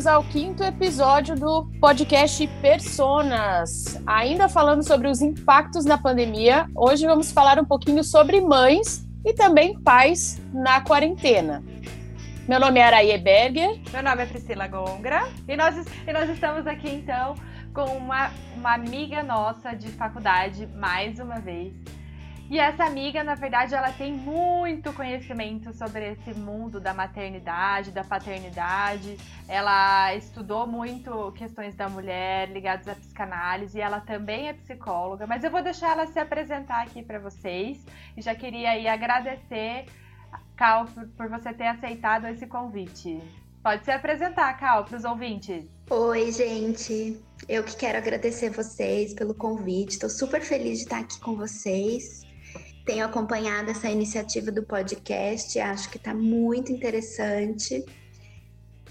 bem-vindos ao quinto episódio do podcast Personas. Ainda falando sobre os impactos da pandemia, hoje vamos falar um pouquinho sobre mães e também pais na quarentena. Meu nome é Araie Berger. Meu nome é Priscila Gongra. E nós, e nós estamos aqui então com uma, uma amiga nossa de faculdade, mais uma vez. E essa amiga, na verdade, ela tem muito conhecimento sobre esse mundo da maternidade, da paternidade. Ela estudou muito questões da mulher ligadas à psicanálise e ela também é psicóloga. Mas eu vou deixar ela se apresentar aqui para vocês. E já queria aí agradecer, Cal, por você ter aceitado esse convite. Pode se apresentar, Cal, para os ouvintes. Oi, gente. Eu que quero agradecer vocês pelo convite. Estou super feliz de estar aqui com vocês tenho acompanhado essa iniciativa do podcast, acho que está muito interessante.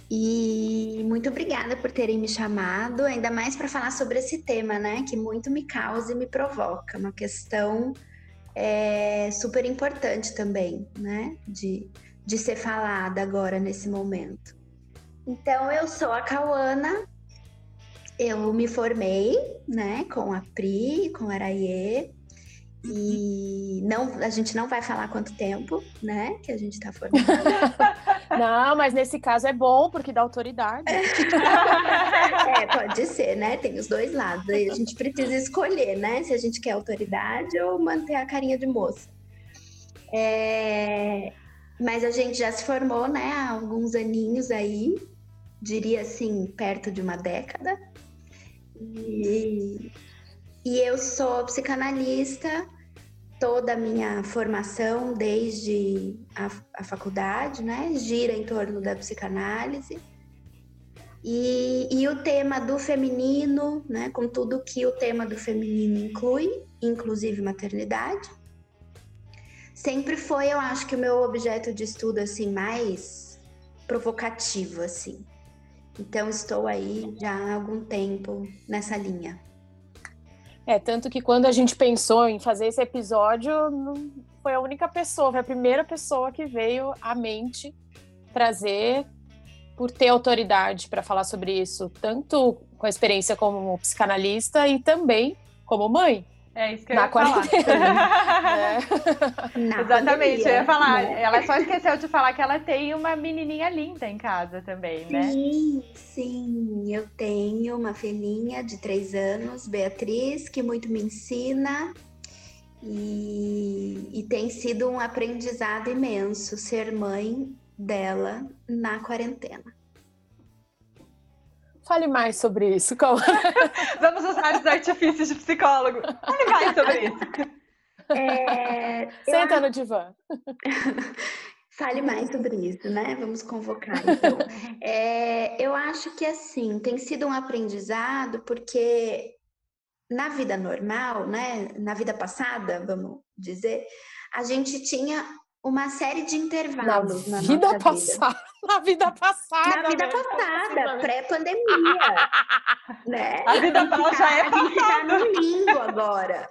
E muito obrigada por terem me chamado, ainda mais para falar sobre esse tema, né? Que muito me causa e me provoca. Uma questão é, super importante também, né? De, de ser falada agora nesse momento. Então, eu sou a Cauana, eu me formei, né, com a Pri, com a Araie, e não, a gente não vai falar quanto tempo, né, que a gente está formando. não, mas nesse caso é bom porque dá autoridade. é, pode ser, né? Tem os dois lados. Aí a gente precisa escolher, né, se a gente quer autoridade ou manter a carinha de moça. É... Mas a gente já se formou, né, há alguns aninhos aí, diria assim, perto de uma década. E e eu sou psicanalista, toda a minha formação desde a, a faculdade, né, gira em torno da psicanálise. E, e, o tema do feminino, né, com tudo que o tema do feminino inclui, inclusive maternidade, sempre foi, eu acho que o meu objeto de estudo assim mais provocativo assim. Então estou aí já há algum tempo nessa linha. É, tanto que quando a gente pensou em fazer esse episódio, foi a única pessoa, foi a primeira pessoa que veio à mente trazer por ter autoridade para falar sobre isso, tanto com a experiência como psicanalista e também como mãe. É isso que eu na ia quarentena. falar. é. Exatamente, eu ia falar. Né? Ela só esqueceu de falar que ela tem uma menininha linda em casa também, né? Sim, sim. Eu tenho uma filhinha de três anos, Beatriz, que muito me ensina. E, e tem sido um aprendizado imenso ser mãe dela na quarentena. Fale mais sobre isso, Cal. Vamos usar os artifícios de psicólogo. Fale mais sobre isso. É, Senta eu... no divã. Fale mais sobre isso, né? Vamos convocar. Então. É, eu acho que assim tem sido um aprendizado porque na vida normal, né? Na vida passada, vamos dizer, a gente tinha uma série de intervalos na, na vida passada. Vida. Na vida passada. Na vida passada, pré-pandemia. né? A vida passada já é A gente está no limbo agora.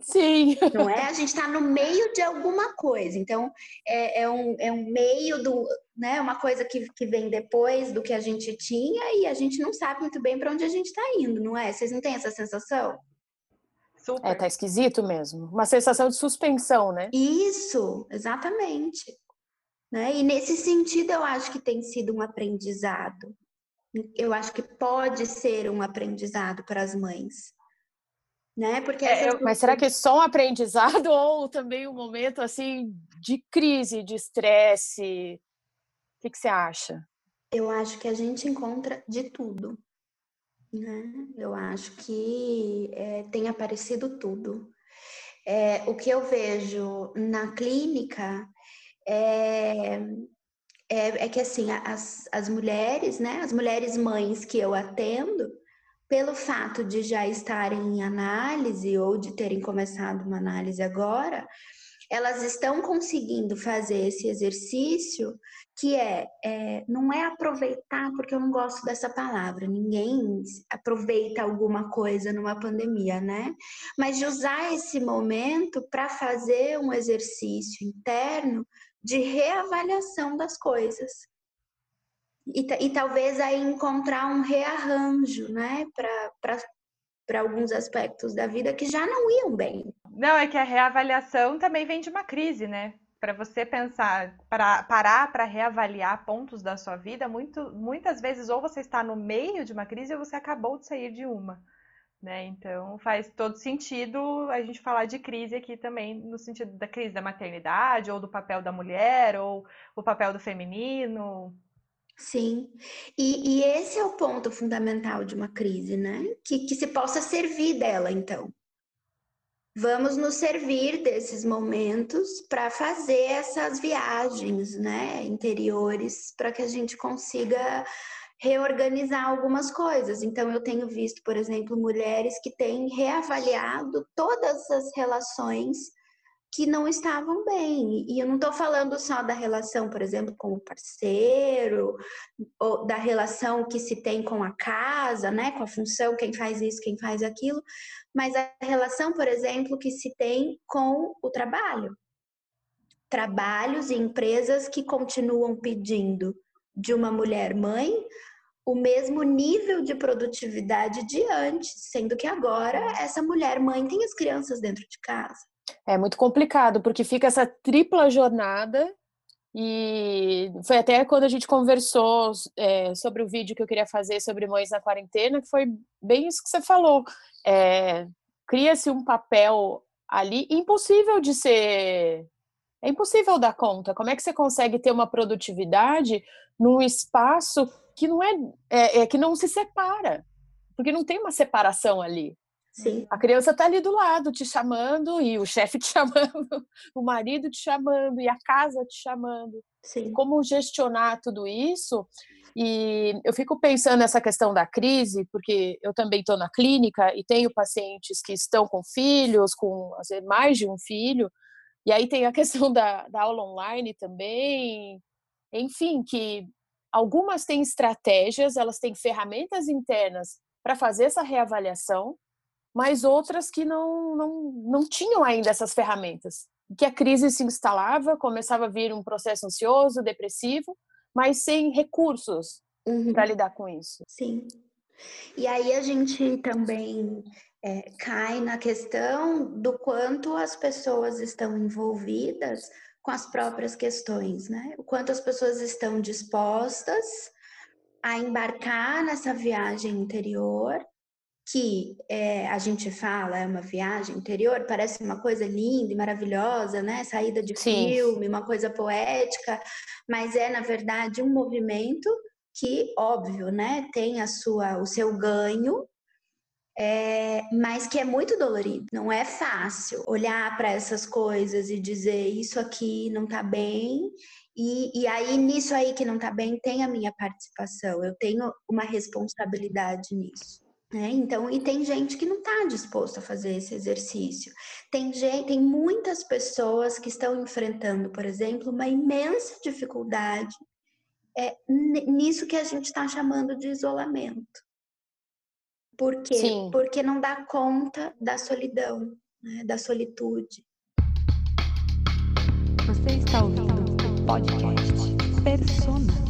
Sim. Não é? A gente está no meio de alguma coisa. Então, é, é, um, é um meio do. Né, uma coisa que, que vem depois do que a gente tinha e a gente não sabe muito bem para onde a gente está indo, não é? Vocês não têm essa sensação? Super. É, tá esquisito mesmo. Uma sensação de suspensão, né? Isso, exatamente. Né? E nesse sentido, eu acho que tem sido um aprendizado. Eu acho que pode ser um aprendizado para as mães. Né? Porque é, eu, mas será que é só um aprendizado ou também um momento assim de crise, de estresse? O que, que você acha? Eu acho que a gente encontra de tudo. Né? Eu acho que é, tem aparecido tudo. É, o que eu vejo na clínica é, é, é, que assim as, as mulheres, né, as mulheres mães que eu atendo, pelo fato de já estarem em análise ou de terem começado uma análise agora, elas estão conseguindo fazer esse exercício que é, é, não é aproveitar, porque eu não gosto dessa palavra, ninguém aproveita alguma coisa numa pandemia, né? Mas de usar esse momento para fazer um exercício interno de reavaliação das coisas. E, e talvez aí encontrar um rearranjo, né, para alguns aspectos da vida que já não iam bem. Não, é que a reavaliação também vem de uma crise, né? Para você pensar, para parar para reavaliar pontos da sua vida, muito, muitas vezes ou você está no meio de uma crise ou você acabou de sair de uma. Né? Então faz todo sentido a gente falar de crise aqui também, no sentido da crise da maternidade, ou do papel da mulher, ou o papel do feminino. Sim, e, e esse é o ponto fundamental de uma crise, né? Que, que se possa servir dela, então. Vamos nos servir desses momentos para fazer essas viagens, né, interiores, para que a gente consiga reorganizar algumas coisas. Então, eu tenho visto, por exemplo, mulheres que têm reavaliado todas as relações que não estavam bem. E eu não estou falando só da relação, por exemplo, com o parceiro, ou da relação que se tem com a casa, né, com a função, quem faz isso, quem faz aquilo, mas a relação, por exemplo, que se tem com o trabalho. Trabalhos e empresas que continuam pedindo de uma mulher mãe o mesmo nível de produtividade de antes, sendo que agora essa mulher mãe tem as crianças dentro de casa. É muito complicado, porque fica essa tripla jornada. E foi até quando a gente conversou é, sobre o vídeo que eu queria fazer sobre mães na quarentena, que foi bem isso que você falou. É, Cria-se um papel ali impossível de ser. É impossível dar conta. Como é que você consegue ter uma produtividade num espaço que não é, é, é que não se separa, porque não tem uma separação ali. Sim. A criança está ali do lado te chamando e o chefe te chamando, o marido te chamando e a casa te chamando. Sim. Como gestionar tudo isso? E eu fico pensando nessa questão da crise, porque eu também estou na clínica e tenho pacientes que estão com filhos, com mais de um filho, e aí tem a questão da, da aula online também, enfim, que Algumas têm estratégias, elas têm ferramentas internas para fazer essa reavaliação, mas outras que não, não, não tinham ainda essas ferramentas. Que a crise se instalava, começava a vir um processo ansioso, depressivo, mas sem recursos uhum. para lidar com isso. Sim. E aí a gente também é, cai na questão do quanto as pessoas estão envolvidas com as próprias questões, né? O quanto as pessoas estão dispostas a embarcar nessa viagem interior, que é, a gente fala é uma viagem interior, parece uma coisa linda e maravilhosa, né? Saída de Sim. filme, uma coisa poética, mas é na verdade um movimento que, óbvio, né, tem a sua, o seu ganho é, mas que é muito dolorido. Não é fácil olhar para essas coisas e dizer isso aqui não está bem. E, e aí, nisso aí que não está bem, tem a minha participação. Eu tenho uma responsabilidade nisso. Né? Então, e tem gente que não está disposta a fazer esse exercício. Tem, gente, tem muitas pessoas que estão enfrentando, por exemplo, uma imensa dificuldade é, nisso que a gente está chamando de isolamento. Por quê? Sim. Porque não dá conta da solidão, né? da solitude. Você está ouvindo o podcast Persona.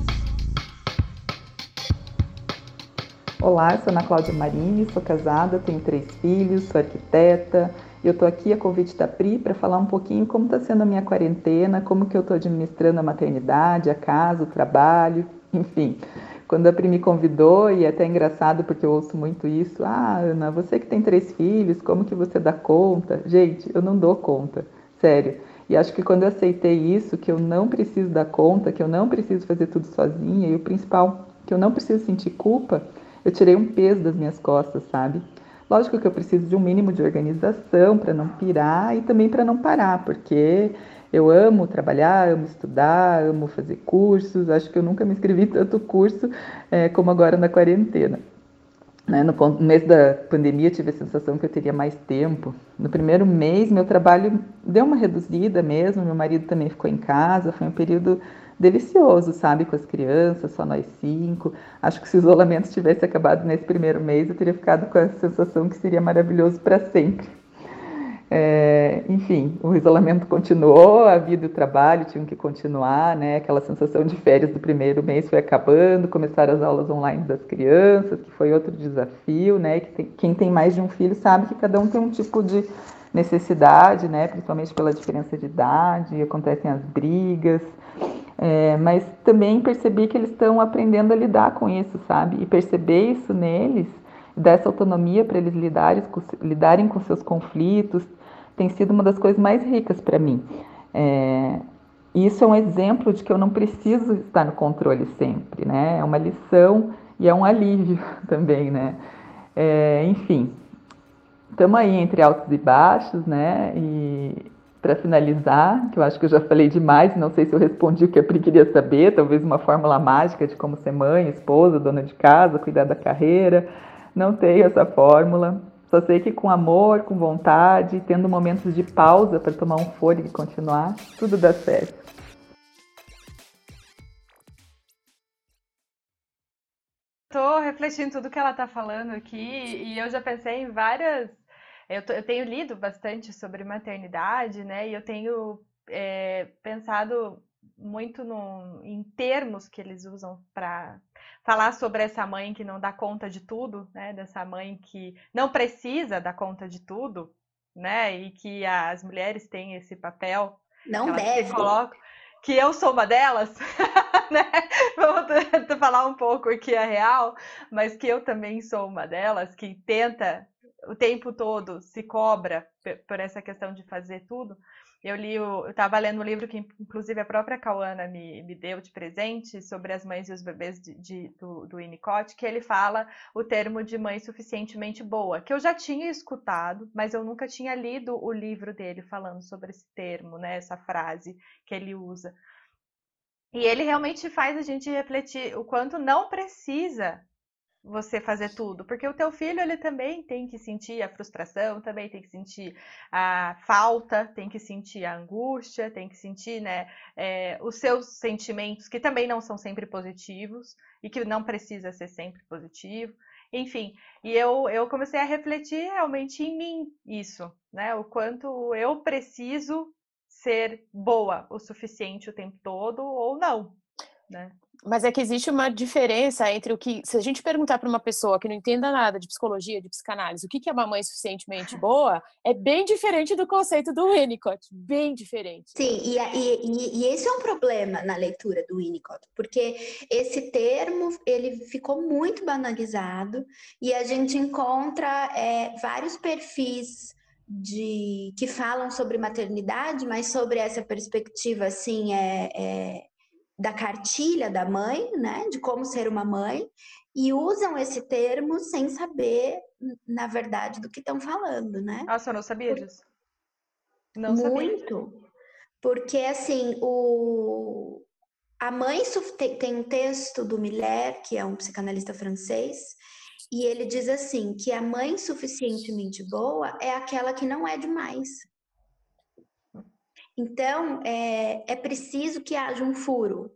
Olá, sou Ana Cláudia Marini, sou casada, tenho três filhos, sou arquiteta. Eu estou aqui a convite da Pri para falar um pouquinho como está sendo a minha quarentena, como que eu estou administrando a maternidade, a casa, o trabalho, enfim. Quando a Pri me convidou, e é até engraçado porque eu ouço muito isso, ah, Ana, você que tem três filhos, como que você dá conta? Gente, eu não dou conta, sério. E acho que quando eu aceitei isso, que eu não preciso dar conta, que eu não preciso fazer tudo sozinha, e o principal, que eu não preciso sentir culpa, eu tirei um peso das minhas costas, sabe? Lógico que eu preciso de um mínimo de organização para não pirar e também para não parar, porque eu amo trabalhar, amo estudar, amo fazer cursos. Acho que eu nunca me inscrevi tanto curso é, como agora na quarentena. Né? No, no mês da pandemia, eu tive a sensação que eu teria mais tempo. No primeiro mês, meu trabalho deu uma reduzida mesmo. Meu marido também ficou em casa. Foi um período delicioso, sabe, com as crianças, só nós cinco. Acho que se o isolamento tivesse acabado nesse primeiro mês, eu teria ficado com a sensação que seria maravilhoso para sempre. É, enfim, o isolamento continuou, a vida e o trabalho tinham que continuar, né? Aquela sensação de férias do primeiro mês foi acabando, começaram as aulas online das crianças, que foi outro desafio, né? Quem tem mais de um filho sabe que cada um tem um tipo de necessidade, né? Principalmente pela diferença de idade, acontecem as brigas. É, mas também percebi que eles estão aprendendo a lidar com isso, sabe? E perceber isso neles, dar essa autonomia para eles lidarem com, lidarem com seus conflitos, tem sido uma das coisas mais ricas para mim. É, isso é um exemplo de que eu não preciso estar no controle sempre, né? É uma lição e é um alívio também, né? É, enfim, estamos aí entre altos e baixos, né? E para finalizar, que eu acho que eu já falei demais, não sei se eu respondi o que a queria saber, talvez uma fórmula mágica de como ser mãe, esposa, dona de casa, cuidar da carreira. Não tenho essa fórmula. Só sei que com amor, com vontade, tendo momentos de pausa para tomar um fôlego e continuar, tudo dá certo. Estou refletindo tudo que ela está falando aqui e eu já pensei em várias. Eu, eu tenho lido bastante sobre maternidade, né? E eu tenho é, pensado muito no, em termos que eles usam para falar sobre essa mãe que não dá conta de tudo, né? Dessa mãe que não precisa dar conta de tudo, né? E que as mulheres têm esse papel. Não deve. Colocam, que eu sou uma delas, né? Vamos falar um pouco aqui a real, mas que eu também sou uma delas que tenta o tempo todo se cobra por essa questão de fazer tudo. Eu li, o, eu estava lendo um livro que, inclusive, a própria Cauana me, me deu de presente sobre as mães e os bebês de, de, do, do Winnicott, que ele fala o termo de mãe suficientemente boa, que eu já tinha escutado, mas eu nunca tinha lido o livro dele falando sobre esse termo, né, essa frase que ele usa. E ele realmente faz a gente refletir o quanto não precisa você fazer tudo, porque o teu filho ele também tem que sentir a frustração, também tem que sentir a falta, tem que sentir a angústia, tem que sentir, né, é, os seus sentimentos que também não são sempre positivos e que não precisa ser sempre positivo, enfim. E eu eu comecei a refletir realmente em mim isso, né, o quanto eu preciso ser boa o suficiente o tempo todo ou não, né? Mas é que existe uma diferença entre o que. Se a gente perguntar para uma pessoa que não entenda nada de psicologia, de psicanálise, o que é uma mãe suficientemente boa, é bem diferente do conceito do Winnicott. Bem diferente. Sim, e, e, e esse é um problema na leitura do Winnicott, porque esse termo ele ficou muito banalizado e a gente encontra é, vários perfis de que falam sobre maternidade, mas sobre essa perspectiva assim é, é da cartilha da mãe, né, de como ser uma mãe, e usam esse termo sem saber, na verdade, do que estão falando, né? Nossa, eu não sabia disso. Não Muito. Sabia. Porque, assim, o... a mãe tem um texto do Miller, que é um psicanalista francês, e ele diz assim, que a mãe suficientemente boa é aquela que não é demais. Então, é, é preciso que haja um furo,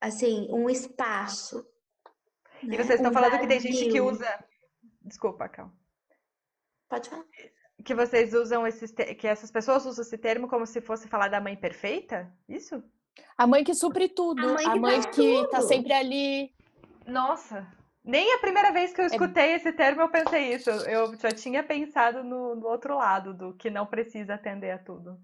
assim, um espaço. E né? vocês estão um falando vazio. que tem gente que usa. Desculpa, Cal. Pode falar. Que vocês usam esses. Que essas pessoas usam esse termo como se fosse falar da mãe perfeita? Isso? A mãe que supre tudo. A mãe que, a mãe que tá sempre ali. Nossa, nem a primeira vez que eu é escutei é... esse termo eu pensei isso. Eu já tinha pensado no, no, outro lado, do que não precisa atender a tudo.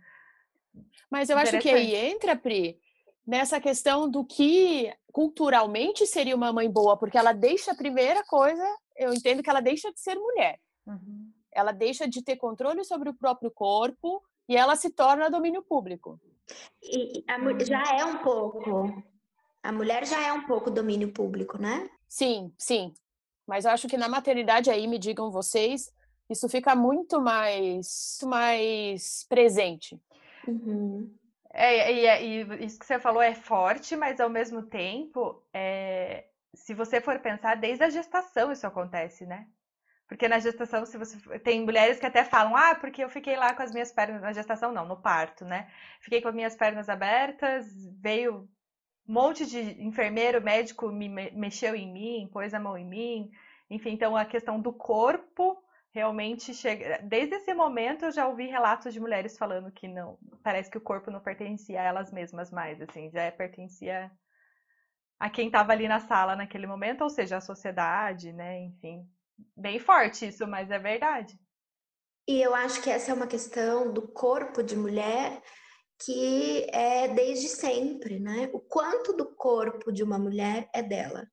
Mas eu acho que aí entra, Pri, nessa questão do que culturalmente seria uma mãe boa, porque ela deixa a primeira coisa, eu entendo que ela deixa de ser mulher. Uhum. Ela deixa de ter controle sobre o próprio corpo e ela se torna domínio público. E a, já é um pouco. A mulher já é um pouco domínio público, né? Sim, sim. Mas eu acho que na maternidade aí, me digam vocês, isso fica muito mais, mais presente. Uhum. É, e, e, isso que você falou é forte, mas ao mesmo tempo, é, se você for pensar, desde a gestação isso acontece, né? Porque na gestação, se você tem mulheres que até falam, ah, porque eu fiquei lá com as minhas pernas na gestação, não, no parto, né? Fiquei com as minhas pernas abertas, veio um monte de enfermeiro, médico me mexeu em mim, pôs a mão em mim, enfim, então a questão do corpo realmente chega. Desde esse momento eu já ouvi relatos de mulheres falando que não, parece que o corpo não pertencia a elas mesmas mais, assim, já pertencia a quem estava ali na sala naquele momento, ou seja, a sociedade, né? Enfim, bem forte isso, mas é verdade. E eu acho que essa é uma questão do corpo de mulher que é desde sempre, né? O quanto do corpo de uma mulher é dela.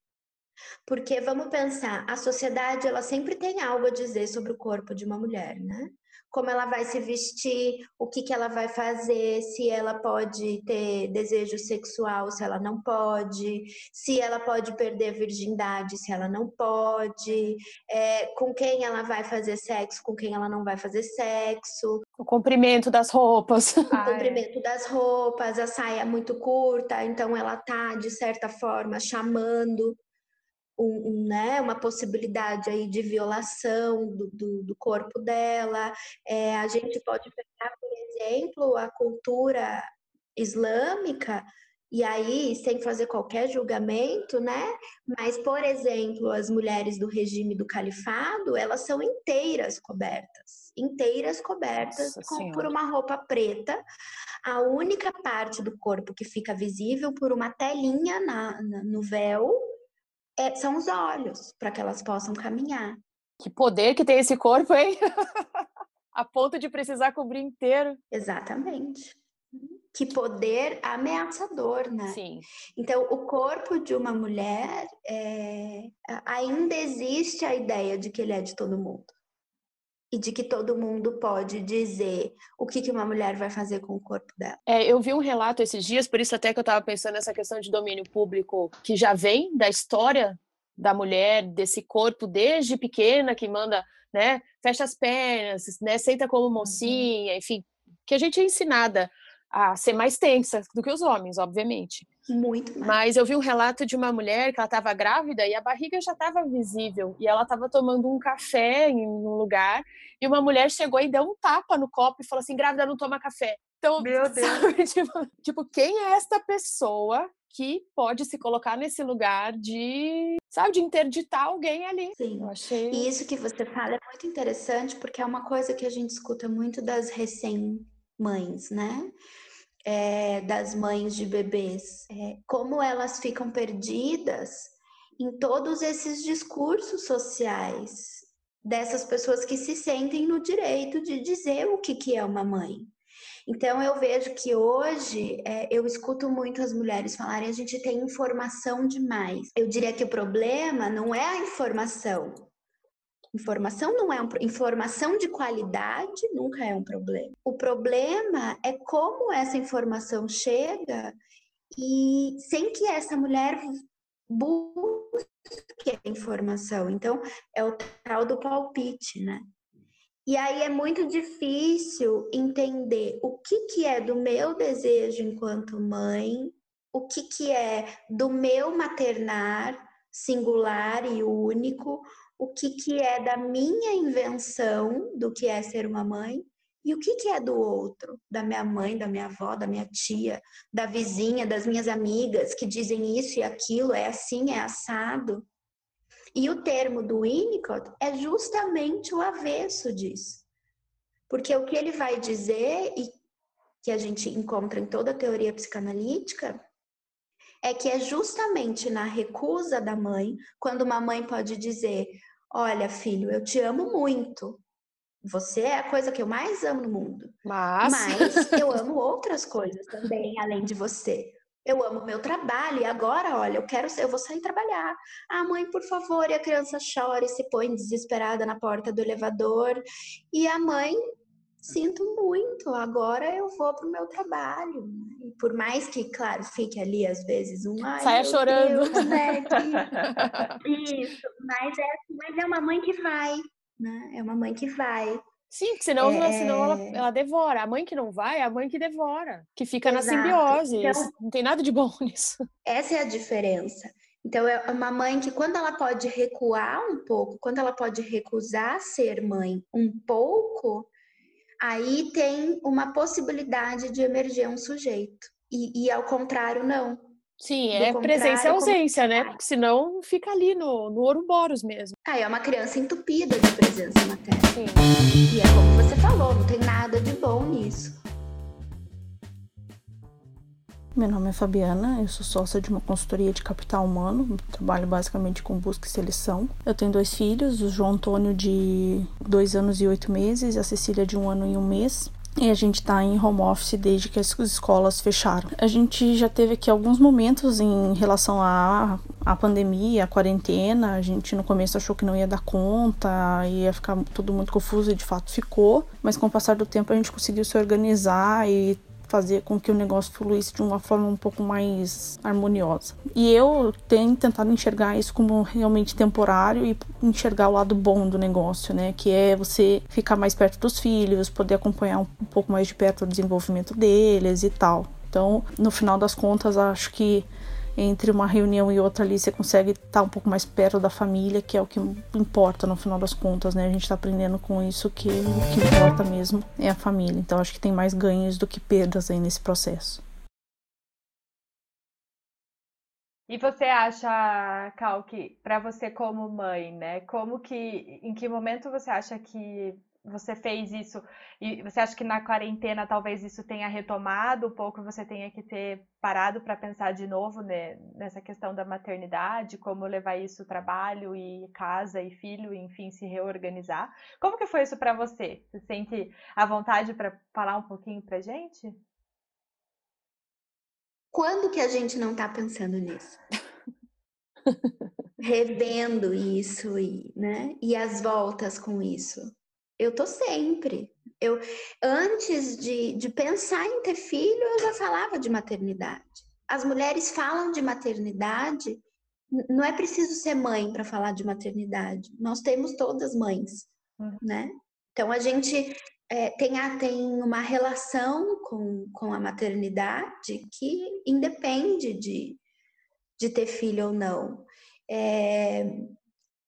Porque vamos pensar, a sociedade ela sempre tem algo a dizer sobre o corpo de uma mulher, né? Como ela vai se vestir, o que, que ela vai fazer, se ela pode ter desejo sexual, se ela não pode, se ela pode perder a virgindade, se ela não pode, é, com quem ela vai fazer sexo, com quem ela não vai fazer sexo. O comprimento das roupas. O comprimento das roupas, a saia muito curta, então ela tá, de certa forma, chamando um, né, uma possibilidade aí de violação do, do, do corpo dela. É, a gente pode pegar, por exemplo, a cultura islâmica, e aí, sem fazer qualquer julgamento, né? Mas, por exemplo, as mulheres do regime do califado, elas são inteiras cobertas. Inteiras cobertas com, por uma roupa preta. A única parte do corpo que fica visível por uma telinha na, na no véu é, são os olhos, para que elas possam caminhar. Que poder que tem esse corpo, hein? A ponto de precisar cobrir inteiro. Exatamente. Que poder ameaçador, né? Sim. Então, o corpo de uma mulher é... ainda existe a ideia de que ele é de todo mundo e de que todo mundo pode dizer o que, que uma mulher vai fazer com o corpo dela. É, eu vi um relato esses dias, por isso até que eu estava pensando nessa questão de domínio público, que já vem da história da mulher, desse corpo desde pequena que manda, né, fecha as pernas, né, senta como uhum. mocinha, enfim, que a gente é ensinada a ser mais tensa do que os homens, obviamente. Muito mais. Mas eu vi um relato de uma mulher que ela estava grávida e a barriga já estava visível. E ela estava tomando um café em um lugar e uma mulher chegou e deu um tapa no copo e falou assim: grávida não toma café. Então, Meu Deus. Tipo, tipo, quem é esta pessoa que pode se colocar nesse lugar de, sabe, de interditar alguém ali? Sim. Eu achei... E isso que você fala é muito interessante porque é uma coisa que a gente escuta muito das recém-mães, né? É, das mães de bebês, é, como elas ficam perdidas em todos esses discursos sociais dessas pessoas que se sentem no direito de dizer o que, que é uma mãe. Então eu vejo que hoje é, eu escuto muito as mulheres falarem a gente tem informação demais. Eu diria que o problema não é a informação, Informação não é um informação de qualidade nunca é um problema. O problema é como essa informação chega e sem que essa mulher busque a informação. Então é o tal do palpite, né? E aí é muito difícil entender o que, que é do meu desejo enquanto mãe, o que, que é do meu maternar singular e único, o que, que é da minha invenção do que é ser uma mãe e o que, que é do outro, da minha mãe, da minha avó, da minha tia, da vizinha, das minhas amigas que dizem isso e aquilo, é assim, é assado. E o termo do Winnicott é justamente o avesso disso. Porque o que ele vai dizer, e que a gente encontra em toda a teoria psicanalítica, é que é justamente na recusa da mãe, quando uma mãe pode dizer: Olha, filho, eu te amo muito. Você é a coisa que eu mais amo no mundo. Mas, Mas eu amo outras coisas também, além de você. Eu amo meu trabalho e agora, olha, eu quero, eu vou sair trabalhar. Ah, mãe, por favor, e a criança chora e se põe desesperada na porta do elevador. E a mãe sinto muito, agora eu vou para o meu trabalho. E por mais que, claro, fique ali às vezes um. Saia chorando. Deus, né? Isso, mas é, mas é uma mãe que vai, né? É uma mãe que vai. Sim, senão, é... senão ela, ela, devora. A mãe que não vai é a mãe que devora, que fica Exato. na simbiose. Então, não tem nada de bom nisso. Essa é a diferença. Então, é uma mãe que, quando ela pode recuar um pouco, quando ela pode recusar ser mãe um pouco, aí tem uma possibilidade de emerger um sujeito. E, e ao contrário, não. Sim, é presença e ausência, né? Porque senão fica ali no, no Ouroboros mesmo. Ah, é uma criança entupida de presença materna. Sim. E é como você falou, não tem nada de bom nisso. Meu nome é Fabiana, eu sou sócia de uma consultoria de capital humano, trabalho basicamente com busca e seleção. Eu tenho dois filhos, o João Antônio de dois anos e oito meses e a Cecília de um ano e um mês. E a gente está em home office desde que as escolas fecharam. A gente já teve aqui alguns momentos em relação à, à pandemia, à quarentena. A gente no começo achou que não ia dar conta, ia ficar tudo muito confuso e de fato ficou. Mas com o passar do tempo a gente conseguiu se organizar e fazer com que o negócio fluísse de uma forma um pouco mais harmoniosa. E eu tenho tentado enxergar isso como realmente temporário e enxergar o lado bom do negócio, né? Que é você ficar mais perto dos filhos, poder acompanhar um pouco mais de perto o desenvolvimento deles e tal. Então, no final das contas, acho que entre uma reunião e outra ali você consegue estar um pouco mais perto da família, que é o que importa no final das contas, né? A gente está aprendendo com isso que o que importa mesmo é a família. Então acho que tem mais ganhos do que perdas aí nesse processo. E você acha, Cal, que para você como mãe, né, como que, em que momento você acha que você fez isso e você acha que na quarentena talvez isso tenha retomado um pouco, você tenha que ter parado para pensar de novo né, nessa questão da maternidade, como levar isso trabalho e casa e filho, enfim, se reorganizar. Como que foi isso para você? Você sente a vontade para falar um pouquinho para gente? Quando que a gente não está pensando nisso? Revendo isso e, né? E as voltas com isso. Eu tô sempre. Eu, antes de, de pensar em ter filho, eu já falava de maternidade. As mulheres falam de maternidade, não é preciso ser mãe para falar de maternidade. Nós temos todas mães, uhum. né? Então a gente é, tem, a, tem uma relação com, com a maternidade que independe de, de ter filho ou não. É,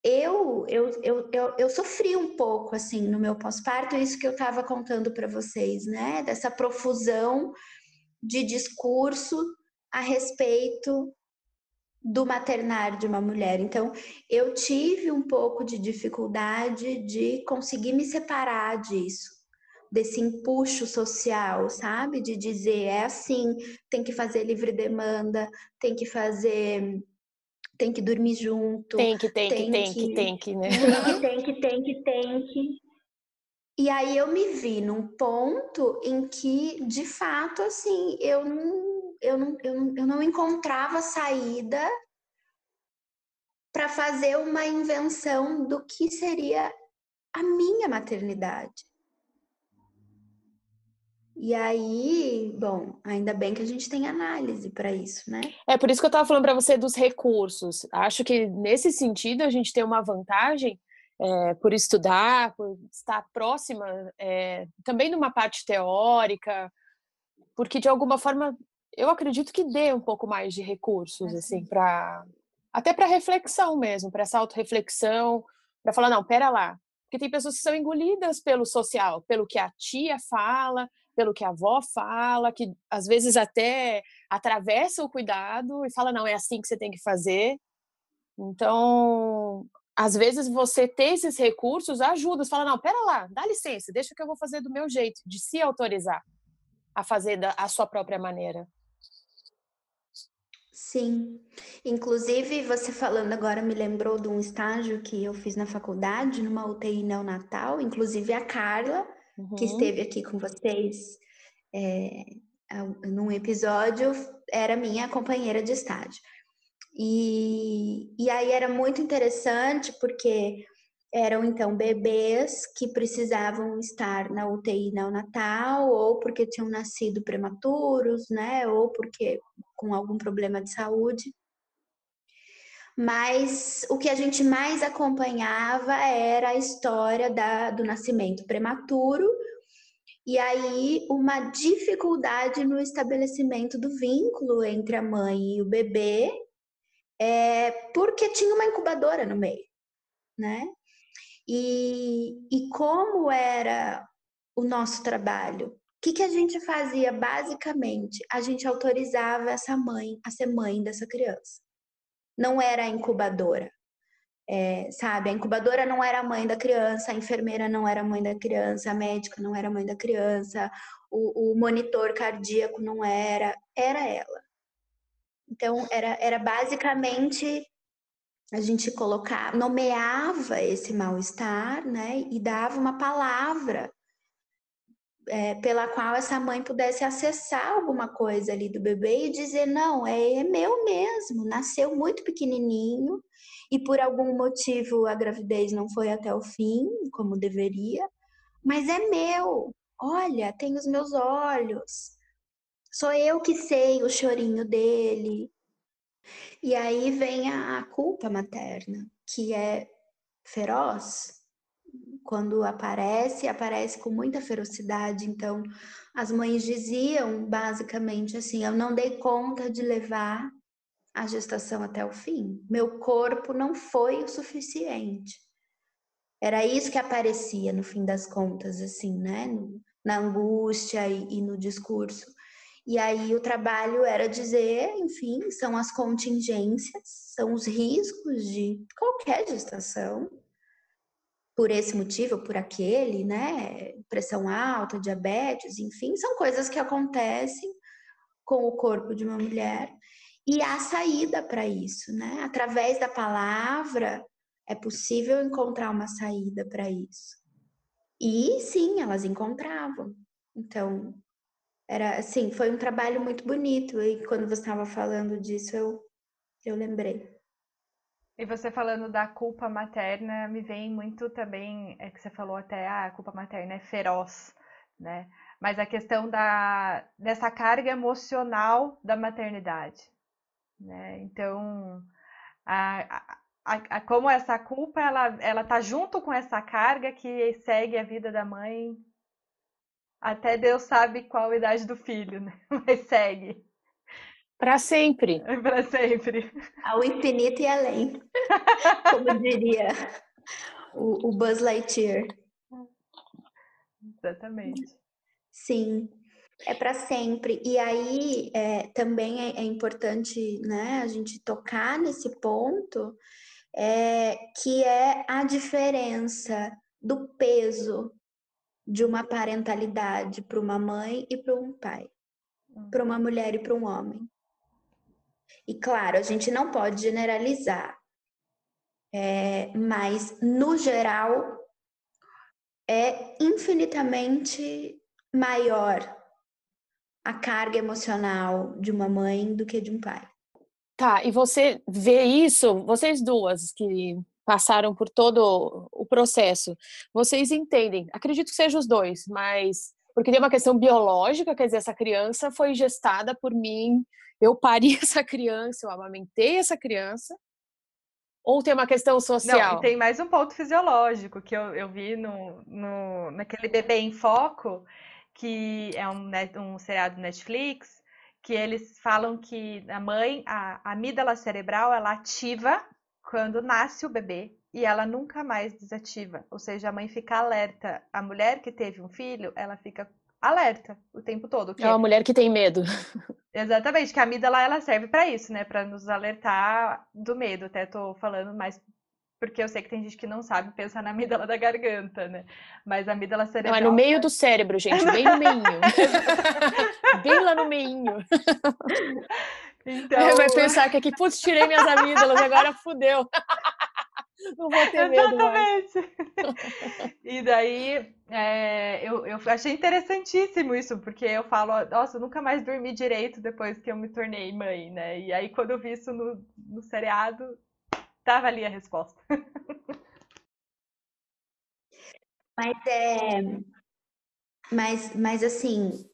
eu, eu, eu, eu, eu sofri um pouco assim no meu pós-parto, isso que eu estava contando para vocês, né? Dessa profusão de discurso a respeito do maternar de uma mulher. Então, eu tive um pouco de dificuldade de conseguir me separar disso, desse empuxo social, sabe? De dizer é assim, tem que fazer livre demanda, tem que fazer tem que dormir junto. Tem que, tem, tem que, tem que, tem que, né? Tem que, tem que, tem que. E aí eu me vi num ponto em que, de fato, assim, eu não, eu não, eu não, eu não encontrava saída para fazer uma invenção do que seria a minha maternidade. E aí, bom, ainda bem que a gente tem análise para isso, né? É por isso que eu estava falando para você dos recursos. Acho que nesse sentido a gente tem uma vantagem é, por estudar, por estar próxima é, também de uma parte teórica, porque de alguma forma eu acredito que dê um pouco mais de recursos, assim, para até para reflexão mesmo, para essa autorreflexão, para falar, não, pera lá. Porque tem pessoas que são engolidas pelo social, pelo que a tia fala, pelo que a avó fala, que às vezes até atravessa o cuidado e fala, não, é assim que você tem que fazer. Então, às vezes você ter esses recursos ajuda, você fala, não, pera lá, dá licença, deixa que eu vou fazer do meu jeito, de se autorizar a fazer da a sua própria maneira. Sim, inclusive você falando agora me lembrou de um estágio que eu fiz na faculdade, numa UTI neonatal, inclusive a Carla, uhum. que esteve aqui com vocês é, num episódio, era minha companheira de estágio. E, e aí era muito interessante porque eram então bebês que precisavam estar na UTI neonatal ou porque tinham nascido prematuros, né, ou porque com algum problema de saúde. Mas o que a gente mais acompanhava era a história da, do nascimento prematuro e aí uma dificuldade no estabelecimento do vínculo entre a mãe e o bebê, é, porque tinha uma incubadora no meio, né? E, e como era o nosso trabalho? que, que a gente fazia basicamente? A gente autorizava essa mãe a ser mãe dessa criança. Não era a incubadora. É, sabe, a incubadora não era a mãe da criança, a enfermeira não era a mãe da criança, a médica não era a mãe da criança, o, o monitor cardíaco não era, era ela. Então, era, era basicamente a gente colocar, nomeava esse mal-estar, né, e dava uma palavra é, pela qual essa mãe pudesse acessar alguma coisa ali do bebê e dizer: não, é, é meu mesmo, nasceu muito pequenininho e por algum motivo a gravidez não foi até o fim, como deveria, mas é meu. Olha, tem os meus olhos. Sou eu que sei o chorinho dele. E aí vem a culpa materna, que é feroz, quando aparece, aparece com muita ferocidade. Então, as mães diziam basicamente assim: eu não dei conta de levar a gestação até o fim. Meu corpo não foi o suficiente. Era isso que aparecia no fim das contas, assim, né? Na angústia e, e no discurso. E aí o trabalho era dizer, enfim, são as contingências, são os riscos de qualquer gestação, por esse motivo, por aquele, né? Pressão alta, diabetes, enfim, são coisas que acontecem com o corpo de uma mulher e há saída para isso, né? Através da palavra é possível encontrar uma saída para isso. E sim, elas encontravam. Então, era assim, foi um trabalho muito bonito e quando você estava falando disso, eu eu lembrei. E você falando da culpa materna, me vem muito também, é que você falou até, ah, a culpa materna é feroz, né? Mas a questão da, dessa carga emocional da maternidade, né? Então, a, a, a, como essa culpa, ela, ela tá junto com essa carga que segue a vida da mãe até Deus sabe qual a idade do filho, né? Mas segue. Para sempre. É para sempre. Ao infinito e além. Como diria o, o Buzz Lightyear. Exatamente. Sim, é para sempre. E aí é, também é, é, importante né, a gente tocar nesse ponto, é, que é a diferença do peso de uma parentalidade para uma mãe e para um pai, para uma mulher e para um homem. E claro, a gente não pode generalizar, é, mas no geral é infinitamente maior a carga emocional de uma mãe do que de um pai. Tá, e você vê isso, vocês duas que passaram por todo o processo, vocês entendem, acredito que sejam os dois, mas porque tem uma questão biológica, quer dizer, essa criança foi gestada por mim eu pari essa criança, eu amamentei essa criança, ou tem uma questão social? Não, tem mais um ponto fisiológico que eu, eu vi no, no, naquele Bebê em Foco, que é um, um seriado Netflix, que eles falam que a mãe, a, a amígdala cerebral, ela ativa quando nasce o bebê e ela nunca mais desativa. Ou seja, a mãe fica alerta. A mulher que teve um filho, ela fica alerta o tempo todo. Que... É uma mulher que tem medo. Exatamente, que a amígdala ela serve para isso, né? Para nos alertar do medo. Até tô falando mais porque eu sei que tem gente que não sabe pensar na amígdala da garganta, né? Mas a amígdala cerebral. Não, é no meio do cérebro, gente, bem no meinho. bem lá no meinho. Então... Vai pensar que aqui, putz, tirei minhas amígdalas, agora fudeu. Não vou ter medo Exatamente. Mais. e daí, é, eu, eu achei interessantíssimo isso, porque eu falo, nossa, eu nunca mais dormi direito depois que eu me tornei mãe, né? E aí, quando eu vi isso no, no seriado, tava ali a resposta. Mas é. Mas, mas assim,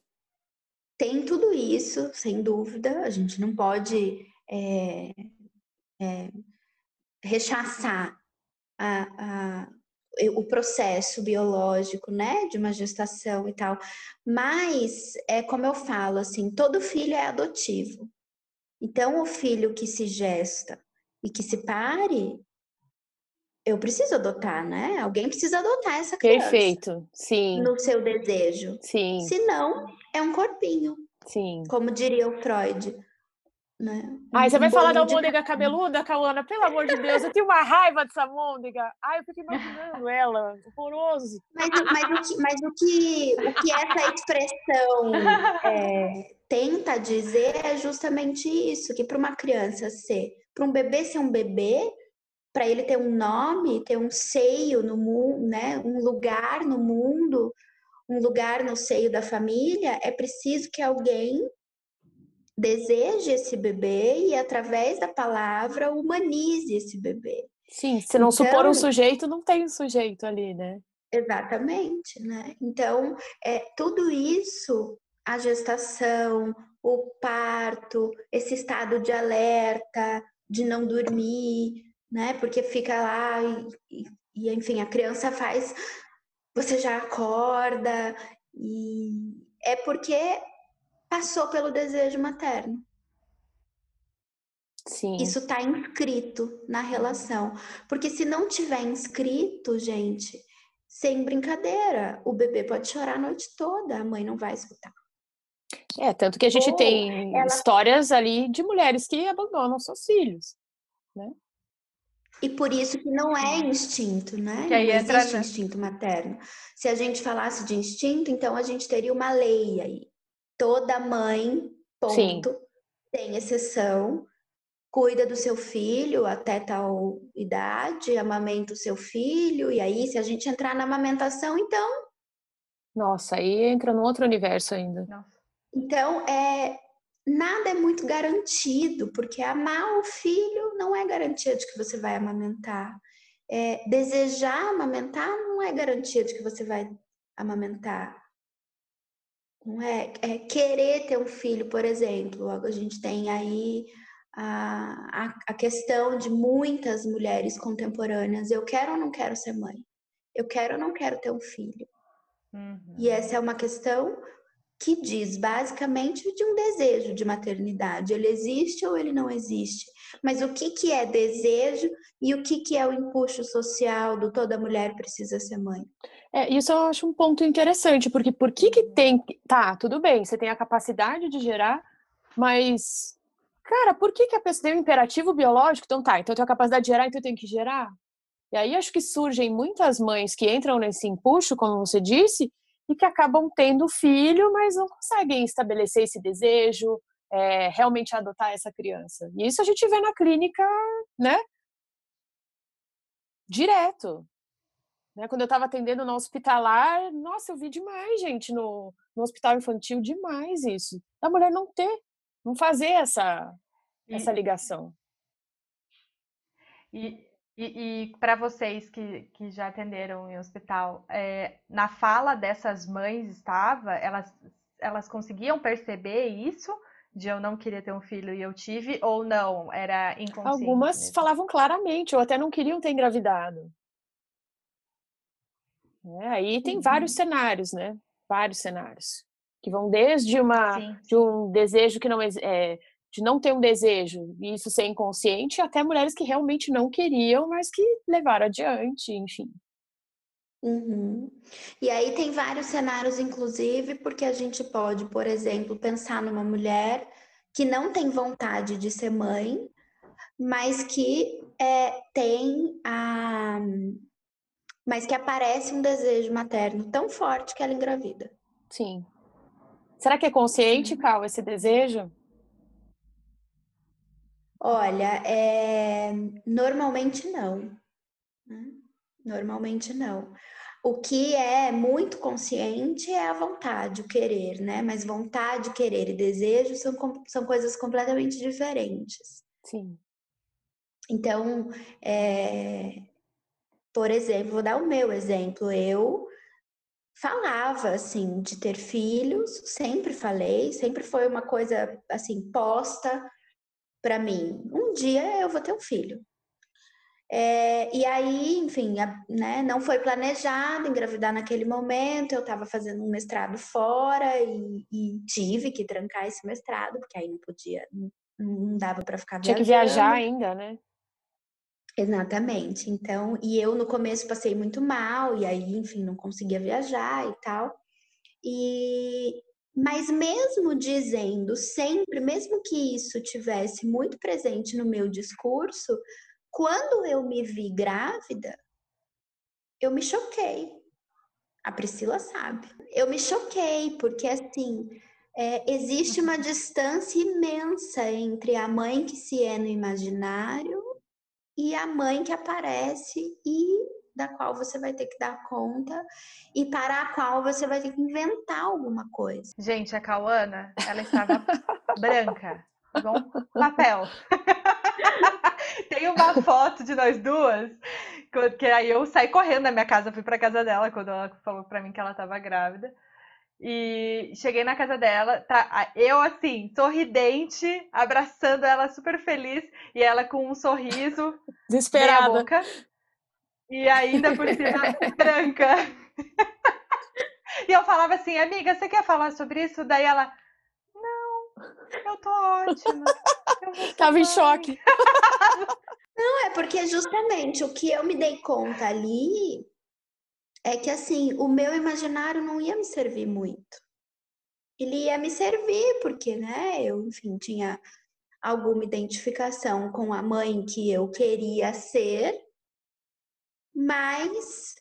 tem tudo isso, sem dúvida, a gente não pode é, é, rechaçar a, a, o processo biológico, né, de uma gestação e tal. Mas é como eu falo, assim, todo filho é adotivo. Então, o filho que se gesta e que se pare, eu preciso adotar, né? Alguém precisa adotar essa criança. Perfeito. Sim. No seu desejo. Sim. Se não, é um corpinho. Sim. Como diria o Freud. Né? Ai, você vai falar da de almôndega cabeluda, Cauana? Pelo amor de Deus, eu tenho uma raiva dessa almôndega. Ai, eu fico imaginando ela. Horroroso. Mas, mas, o, que, mas o, que, o que essa expressão é, tenta dizer é justamente isso, que para uma criança ser, para um bebê ser um bebê, para ele ter um nome, ter um seio no mundo, né, um lugar no mundo, um lugar no seio da família, é preciso que alguém deseje esse bebê e através da palavra humanize esse bebê. Sim, se não supor um Então- sujeito, não tem um sujeito ali, né? Exatamente, né? Então, é, tudo isso, a gestação, o parto, esse estado de alerta, de não dormir, né? Porque fica lá e, e- e, enfim, a criança faz, você já acorda, e é porque passou pelo desejo materno. Sim. Isso está inscrito na relação. Porque se não tiver inscrito, gente, sem brincadeira, o bebê pode chorar a noite toda, a mãe não vai escutar. É, tanto que a gente Ou tem ela- histórias ali de mulheres que abandonam seus filhos. E por isso que não é instinto, né? Que aí não entra existe na- instinto materno. Se a gente falasse de instinto, então a gente teria uma lei aí. Toda mãe, Sim. ponto, tem exceção, cuida do seu filho até tal idade, amamenta o seu filho, e aí se a gente entrar na amamentação, então Nossa, aí entra num outro universo ainda. Nossa. Então, é, nada é muito garantido, porque amar o filho não é garantia de que você vai amamentar. É, desejar amamentar não é garantia de que você vai amamentar. Não é, é querer ter um filho, por exemplo. A gente tem aí a, a, a questão de muitas mulheres contemporâneas. Eu quero ou não quero ser mãe? Eu quero ou não quero ter um filho? Uhum. E essa é uma questão que diz basicamente de um desejo de maternidade. Ele existe ou ele não existe? Mas o que, que é desejo e o que, que é o empuxo social do toda mulher precisa ser mãe? É, isso eu acho um ponto interessante, porque por que que tem... Tá, tudo bem, você tem a capacidade de gerar, mas... Cara, por que que a pessoa tem um imperativo biológico? Então tá, então eu tenho a capacidade de gerar, então eu tenho que gerar? E aí acho que surgem muitas mães que entram nesse empuxo, como você disse, e que acabam tendo filho, mas não conseguem estabelecer esse desejo, é, realmente adotar essa criança. E isso a gente vê na clínica, né? Direto. Né? Quando eu estava atendendo no hospitalar, nossa, eu vi demais, gente, no, no hospital infantil, demais isso. Da mulher não ter, não fazer essa, E- essa ligação. E, e, e para vocês que, que já atenderam em hospital, é, na fala dessas mães estava, elas, elas conseguiam perceber isso? De eu não querer ter um filho e eu tive, ou não? Era inconsciente Algumas mesmo? falavam claramente, ou até não queriam ter engravidado. Né, Aí tem vários cenários, né? Vários cenários. Que vão desde uma, Sim, de um desejo que não é, de não ter um desejo e isso ser inconsciente, até mulheres que realmente não queriam, mas que levaram adiante, enfim. Uhum. E aí tem vários cenários, inclusive, porque a gente pode, por exemplo, pensar numa mulher que não tem vontade de ser mãe, mas que é, tem a. Mas que aparece um desejo materno tão forte que ela engravida. Sim. Será que é consciente, Cal, esse desejo? Olha, é, normalmente não. né? Normalmente não. O que é muito consciente é a vontade, o querer, né? Mas vontade, querer e desejo são, são coisas completamente diferentes. Sim. Então, é, por exemplo, vou dar o meu exemplo. Eu falava assim de ter filhos, sempre falei, sempre foi uma coisa assim posta para mim. Um dia eu vou ter um filho. É, e aí, enfim, a- né, não foi planejado engravidar naquele momento. Eu estava fazendo um mestrado fora e, e tive que trancar esse mestrado, porque aí não podia, não, não dava para ficar Tinha que viajando. viajar ainda, né? Exatamente. Então, e eu no começo passei muito mal, e aí, enfim, não conseguia viajar e tal. E mas mesmo dizendo sempre, mesmo que isso tivesse muito presente no meu discurso, quando eu me vi grávida, eu me choquei. A Priscila sabe. Eu me choquei, porque assim, é, existe uma distância imensa entre a mãe que se é no imaginário e a mãe que aparece e da qual você vai ter que dar conta e para a qual você vai ter que inventar alguma coisa. Gente, a Cauana, ela estava branca, igual um papel. Tem uma foto de nós duas, que aí eu saí correndo da minha casa, fui para casa dela quando ela falou para mim que ela estava grávida. E cheguei na casa dela, tá, eu assim, sorridente, abraçando ela super feliz, e ela com um sorriso, desesperada. Boca, e ainda por cima branca. e eu falava assim, amiga, você quer falar sobre isso? Daí ela, não, eu tô ótima. Eu Tava em choque. Não, é porque justamente o que eu me dei conta ali é que assim, o meu imaginário não ia me servir muito. Ele ia me servir porque, né, eu, enfim, tinha alguma identificação com a mãe que eu queria ser, mas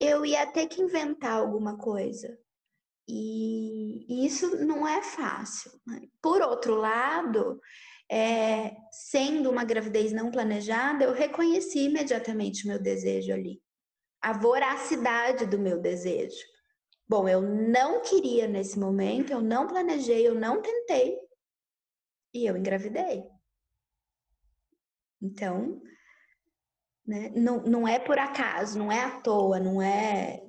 eu ia ter que inventar alguma coisa. E isso não é fácil. Né? Por outro lado, é, sendo uma gravidez não planejada, eu reconheci imediatamente o meu desejo ali a voracidade do meu desejo. Bom, eu não queria nesse momento, eu não planejei, eu não tentei e eu engravidei. Então, né, não, não é por acaso, não é à toa, não é.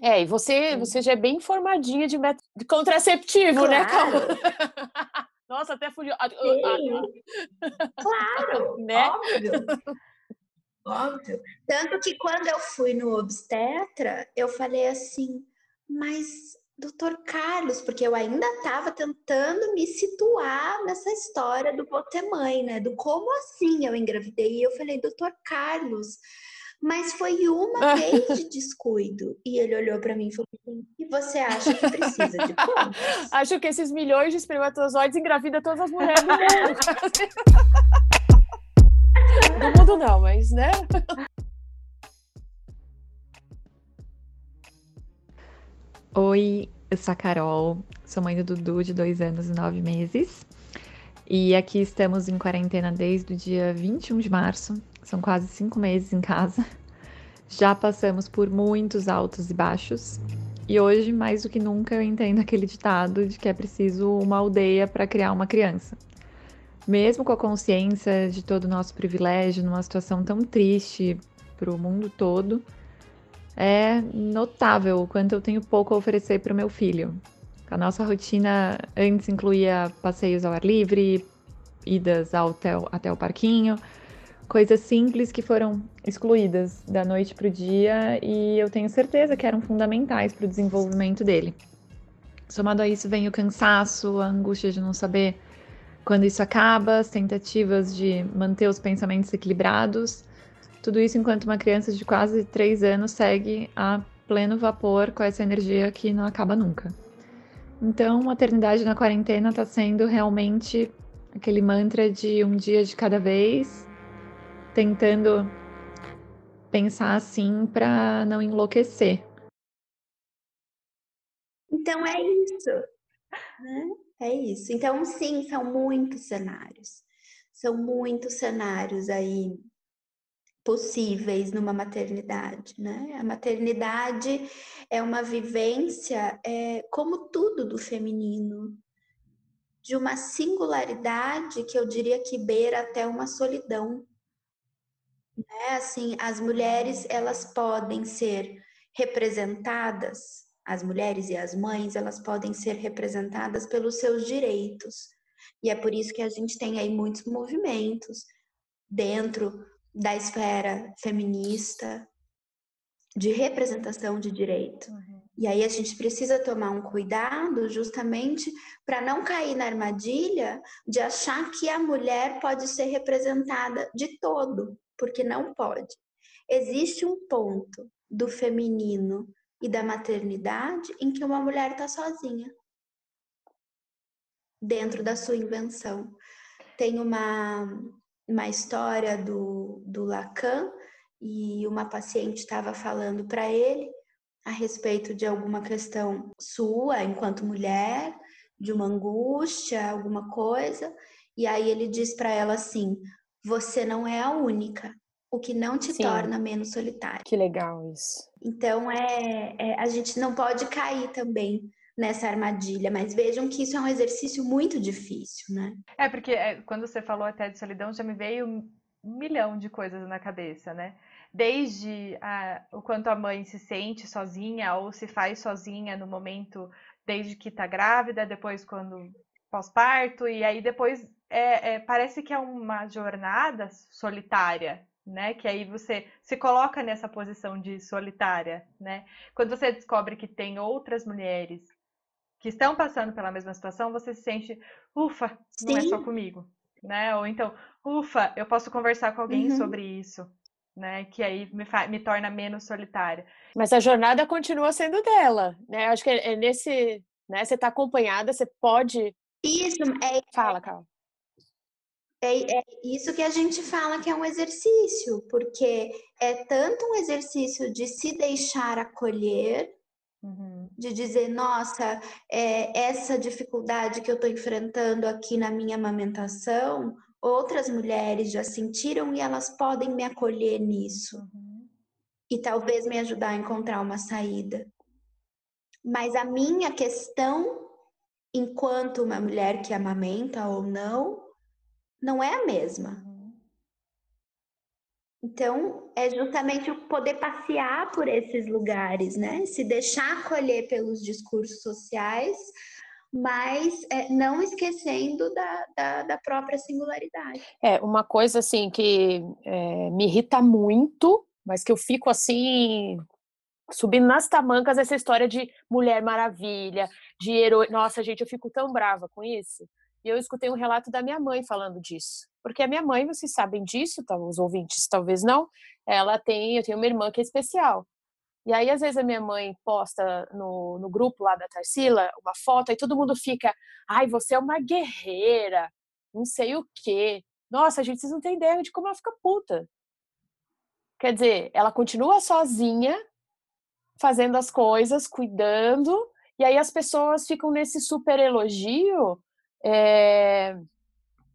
É, e você, você já é bem informadinha de método de contraceptivo, né, claro. né, Calma? Nossa, até fugiu. Claro, né? óbvio. Óbvio. Tanto que quando eu fui no obstetra, eu falei assim, mas doutor Carlos, porque eu ainda estava tentando me situar nessa história do vou ter mãe, né? Do como assim eu engravidei. E eu falei, doutor Carlos, mas foi uma vez de descuido. E ele olhou para mim e falou assim, e você acha que precisa de quantos? Acho que esses milhões de espermatozoides engravidam todas as mulheres do mundo. do mundo não, mas né? Oi, eu sou a Carol, sou mãe do Dudu de dois anos e nove meses. E aqui estamos em quarentena desde o dia 21 de março, são quase cinco meses em casa. Já passamos por muitos altos e baixos. E hoje, mais do que nunca, eu entendo aquele ditado de que é preciso uma aldeia para criar uma criança mesmo com a consciência de todo o nosso privilégio, numa situação tão triste para o mundo todo, é notável o quanto eu tenho pouco a oferecer para o meu filho. A nossa rotina antes incluía passeios ao ar livre, idas ao hotel, até o parquinho, coisas simples que foram excluídas da noite para o dia e eu tenho certeza que eram fundamentais para o desenvolvimento dele. Somado a isso vem o cansaço, a angústia de não saber quando isso acaba, as tentativas de manter os pensamentos equilibrados, tudo isso enquanto uma criança de quase três anos segue a pleno vapor com essa energia que não acaba nunca. Então, maternidade na quarentena está sendo realmente aquele mantra de um dia de cada vez, tentando pensar assim para não enlouquecer. Então é isso. Né? É isso. Então, sim, são muitos cenários. São muitos cenários aí possíveis numa maternidade, né? A maternidade é uma vivência, é, como tudo do feminino, de uma singularidade que eu diria que beira até uma solidão. Né? Assim, as mulheres elas podem ser representadas as mulheres e as mães, elas podem ser representadas pelos seus direitos. E é por isso que a gente tem aí muitos movimentos dentro da esfera feminista de representação de direito. Uhum. E aí a gente precisa tomar um cuidado justamente para não cair na armadilha de achar que a mulher pode ser representada de todo. porque não pode. Existe um ponto do feminino e da maternidade em que uma mulher está sozinha dentro da sua invenção. Tem uma, uma história do, do Lacan e uma paciente estava falando para ele a respeito de alguma questão sua enquanto mulher, de uma angústia, alguma coisa, e aí ele diz para ela assim: você não é a única, o que não te Sim. torna menos solitária. Que legal isso. Então é, é, a gente não pode cair também nessa armadilha, mas vejam que isso é um exercício muito difícil, né? É porque é, quando você falou até de solidão já me veio um milhão de coisas na cabeça, né? Desde a, o quanto a mãe se sente sozinha ou se faz sozinha no momento desde que está grávida, depois quando pós-parto e aí depois é, é, parece que é uma jornada solitária, né? Que aí você se coloca nessa posição de solitária, né? Quando você descobre que tem outras mulheres que estão passando pela mesma situação, você se sente, ufa, não Sim. é só comigo, né? Ou então, ufa, eu posso conversar com alguém uhum. sobre isso, né? Que aí me, me torna menos solitária. Mas a jornada continua sendo dela, né? Acho que é, é nesse, né? Você está acompanhada, você pode. Isso é. Fala, Carla. É, é, isso que a gente fala que é um exercício, porque é tanto um exercício de se deixar acolher, uhum. de dizer, nossa, é, essa dificuldade que eu estou enfrentando aqui na minha amamentação, outras mulheres já sentiram e elas podem me acolher nisso. Uhum. E talvez me ajudar a encontrar uma saída. Mas a minha questão, enquanto uma mulher que amamenta ou não, não é a mesma. Então, é justamente o poder passear por esses lugares, né? Se deixar acolher pelos discursos sociais, mas é, não esquecendo da, da, da, própria singularidade. É, uma coisa assim que é, me irrita muito, mas que eu fico assim subindo nas tamancas essa história de Mulher Maravilha, de herói. Nossa, gente, eu fico tão brava com isso. E eu escutei um relato da minha mãe falando disso. Porque a minha mãe, vocês sabem disso, tá? os ouvintes talvez não, ela tem, eu tenho uma irmã que é especial. E aí, às vezes, a minha mãe posta no, no grupo lá da Tarsila uma foto, e todo mundo fica, ai, você é uma guerreira, não sei o quê. Nossa, gente, vocês não têm ideia de como ela fica puta. Quer dizer, ela continua sozinha, fazendo as coisas, cuidando, e aí as pessoas ficam nesse super elogio é,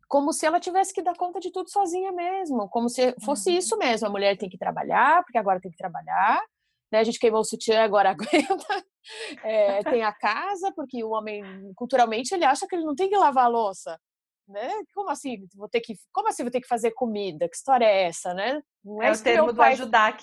como se ela tivesse que dar conta de tudo sozinha mesmo, como se fosse uhum. isso mesmo. A mulher tem que trabalhar, porque agora tem que trabalhar, né? A gente queimou o sutiã, agora aguenta. É, tem a casa, porque o homem, culturalmente, ele acha que ele não tem que lavar a louça. Né? Como assim? Vou ter que, como assim vou ter que fazer comida? Que história é essa, né? Não é, é o termo do pai... ajudar.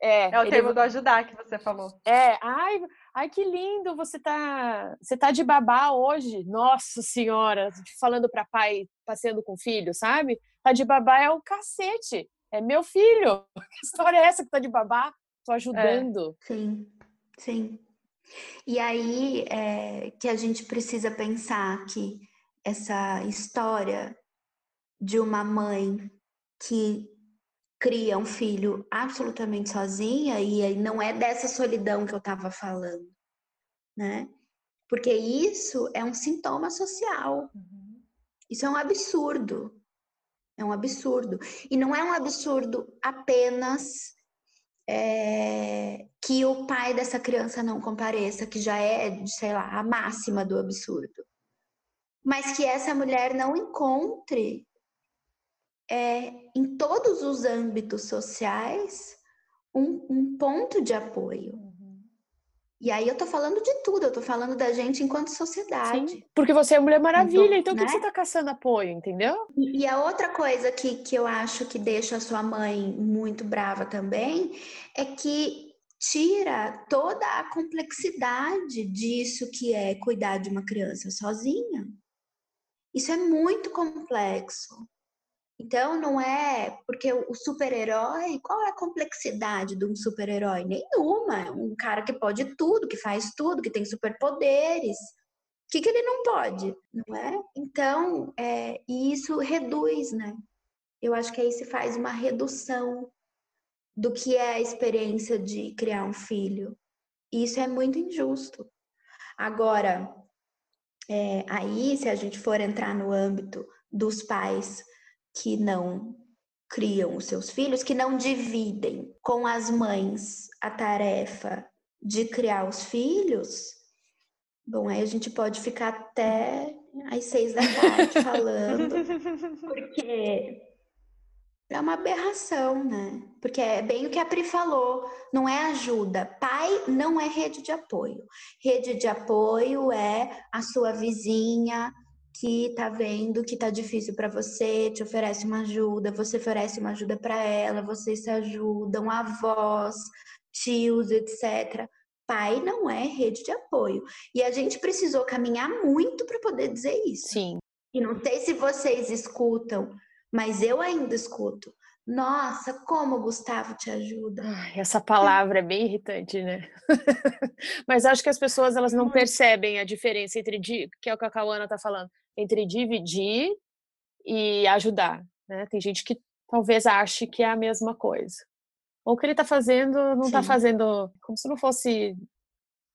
É, é o termo do ajudar que você falou. É, ai, ai que lindo, você tá, você tá de babá hoje. Nossa senhora, falando para pai passeando com filho, sabe? Tá de babá é o cacete. É meu filho. Que história é essa que tá de babá? Tô é. ajudando. É. Sim, sim. E aí é, que a gente precisa pensar que essa história de uma mãe que cria um filho absolutamente sozinha e não é dessa solidão que eu estava falando, né? Porque isso é um sintoma social. Uhum. Isso é um absurdo. É um absurdo. E não é um absurdo apenas é, que o pai dessa criança não compareça, que já é, sei lá, a máxima do absurdo. Mas que essa mulher não encontre é, em todos os âmbitos sociais, um, um ponto de apoio. Uhum. E aí eu tô falando de tudo, eu tô falando da gente enquanto sociedade. Sim, porque você é Mulher Maravilha, então, então né? que você tá caçando apoio, entendeu? E, e a outra coisa que, que eu acho que deixa a sua mãe muito brava também é que tira toda a complexidade disso que é cuidar de uma criança sozinha. Isso é muito complexo. Então, não é porque o super-herói, qual é a complexidade de um super-herói? Nenhuma. É um cara que pode tudo, que faz tudo, que tem superpoderes. O que, que ele não pode, não é? Então, é, e isso reduz, né? Eu acho que aí se faz uma redução do que é a experiência de criar um filho. E isso é muito injusto. Agora, é, aí, se a gente for entrar no âmbito dos pais que não criam os seus filhos, que não dividem com as mães a tarefa de criar os filhos, bom, aí a gente pode ficar até às seis da tarde falando, porque é uma aberração, né? Porque é bem o que a Pri falou, não é ajuda. Pai não é rede de apoio. Rede de apoio é a sua vizinha que tá vendo que tá difícil para você, te oferece uma ajuda, você oferece uma ajuda para ela, vocês se ajudam, avós, tios, etc. Pai não é rede de apoio. E a gente precisou caminhar muito para poder dizer isso. Sim. E não sei se vocês escutam mas eu ainda escuto. Nossa, como o Gustavo te ajuda. Ai, essa palavra é bem irritante, né? Mas acho que as pessoas elas não percebem a diferença entre que é o que a Cauana está falando, entre dividir e ajudar, né? Tem gente que talvez ache que é a mesma coisa. Ou que ele está fazendo, não está fazendo como se não fosse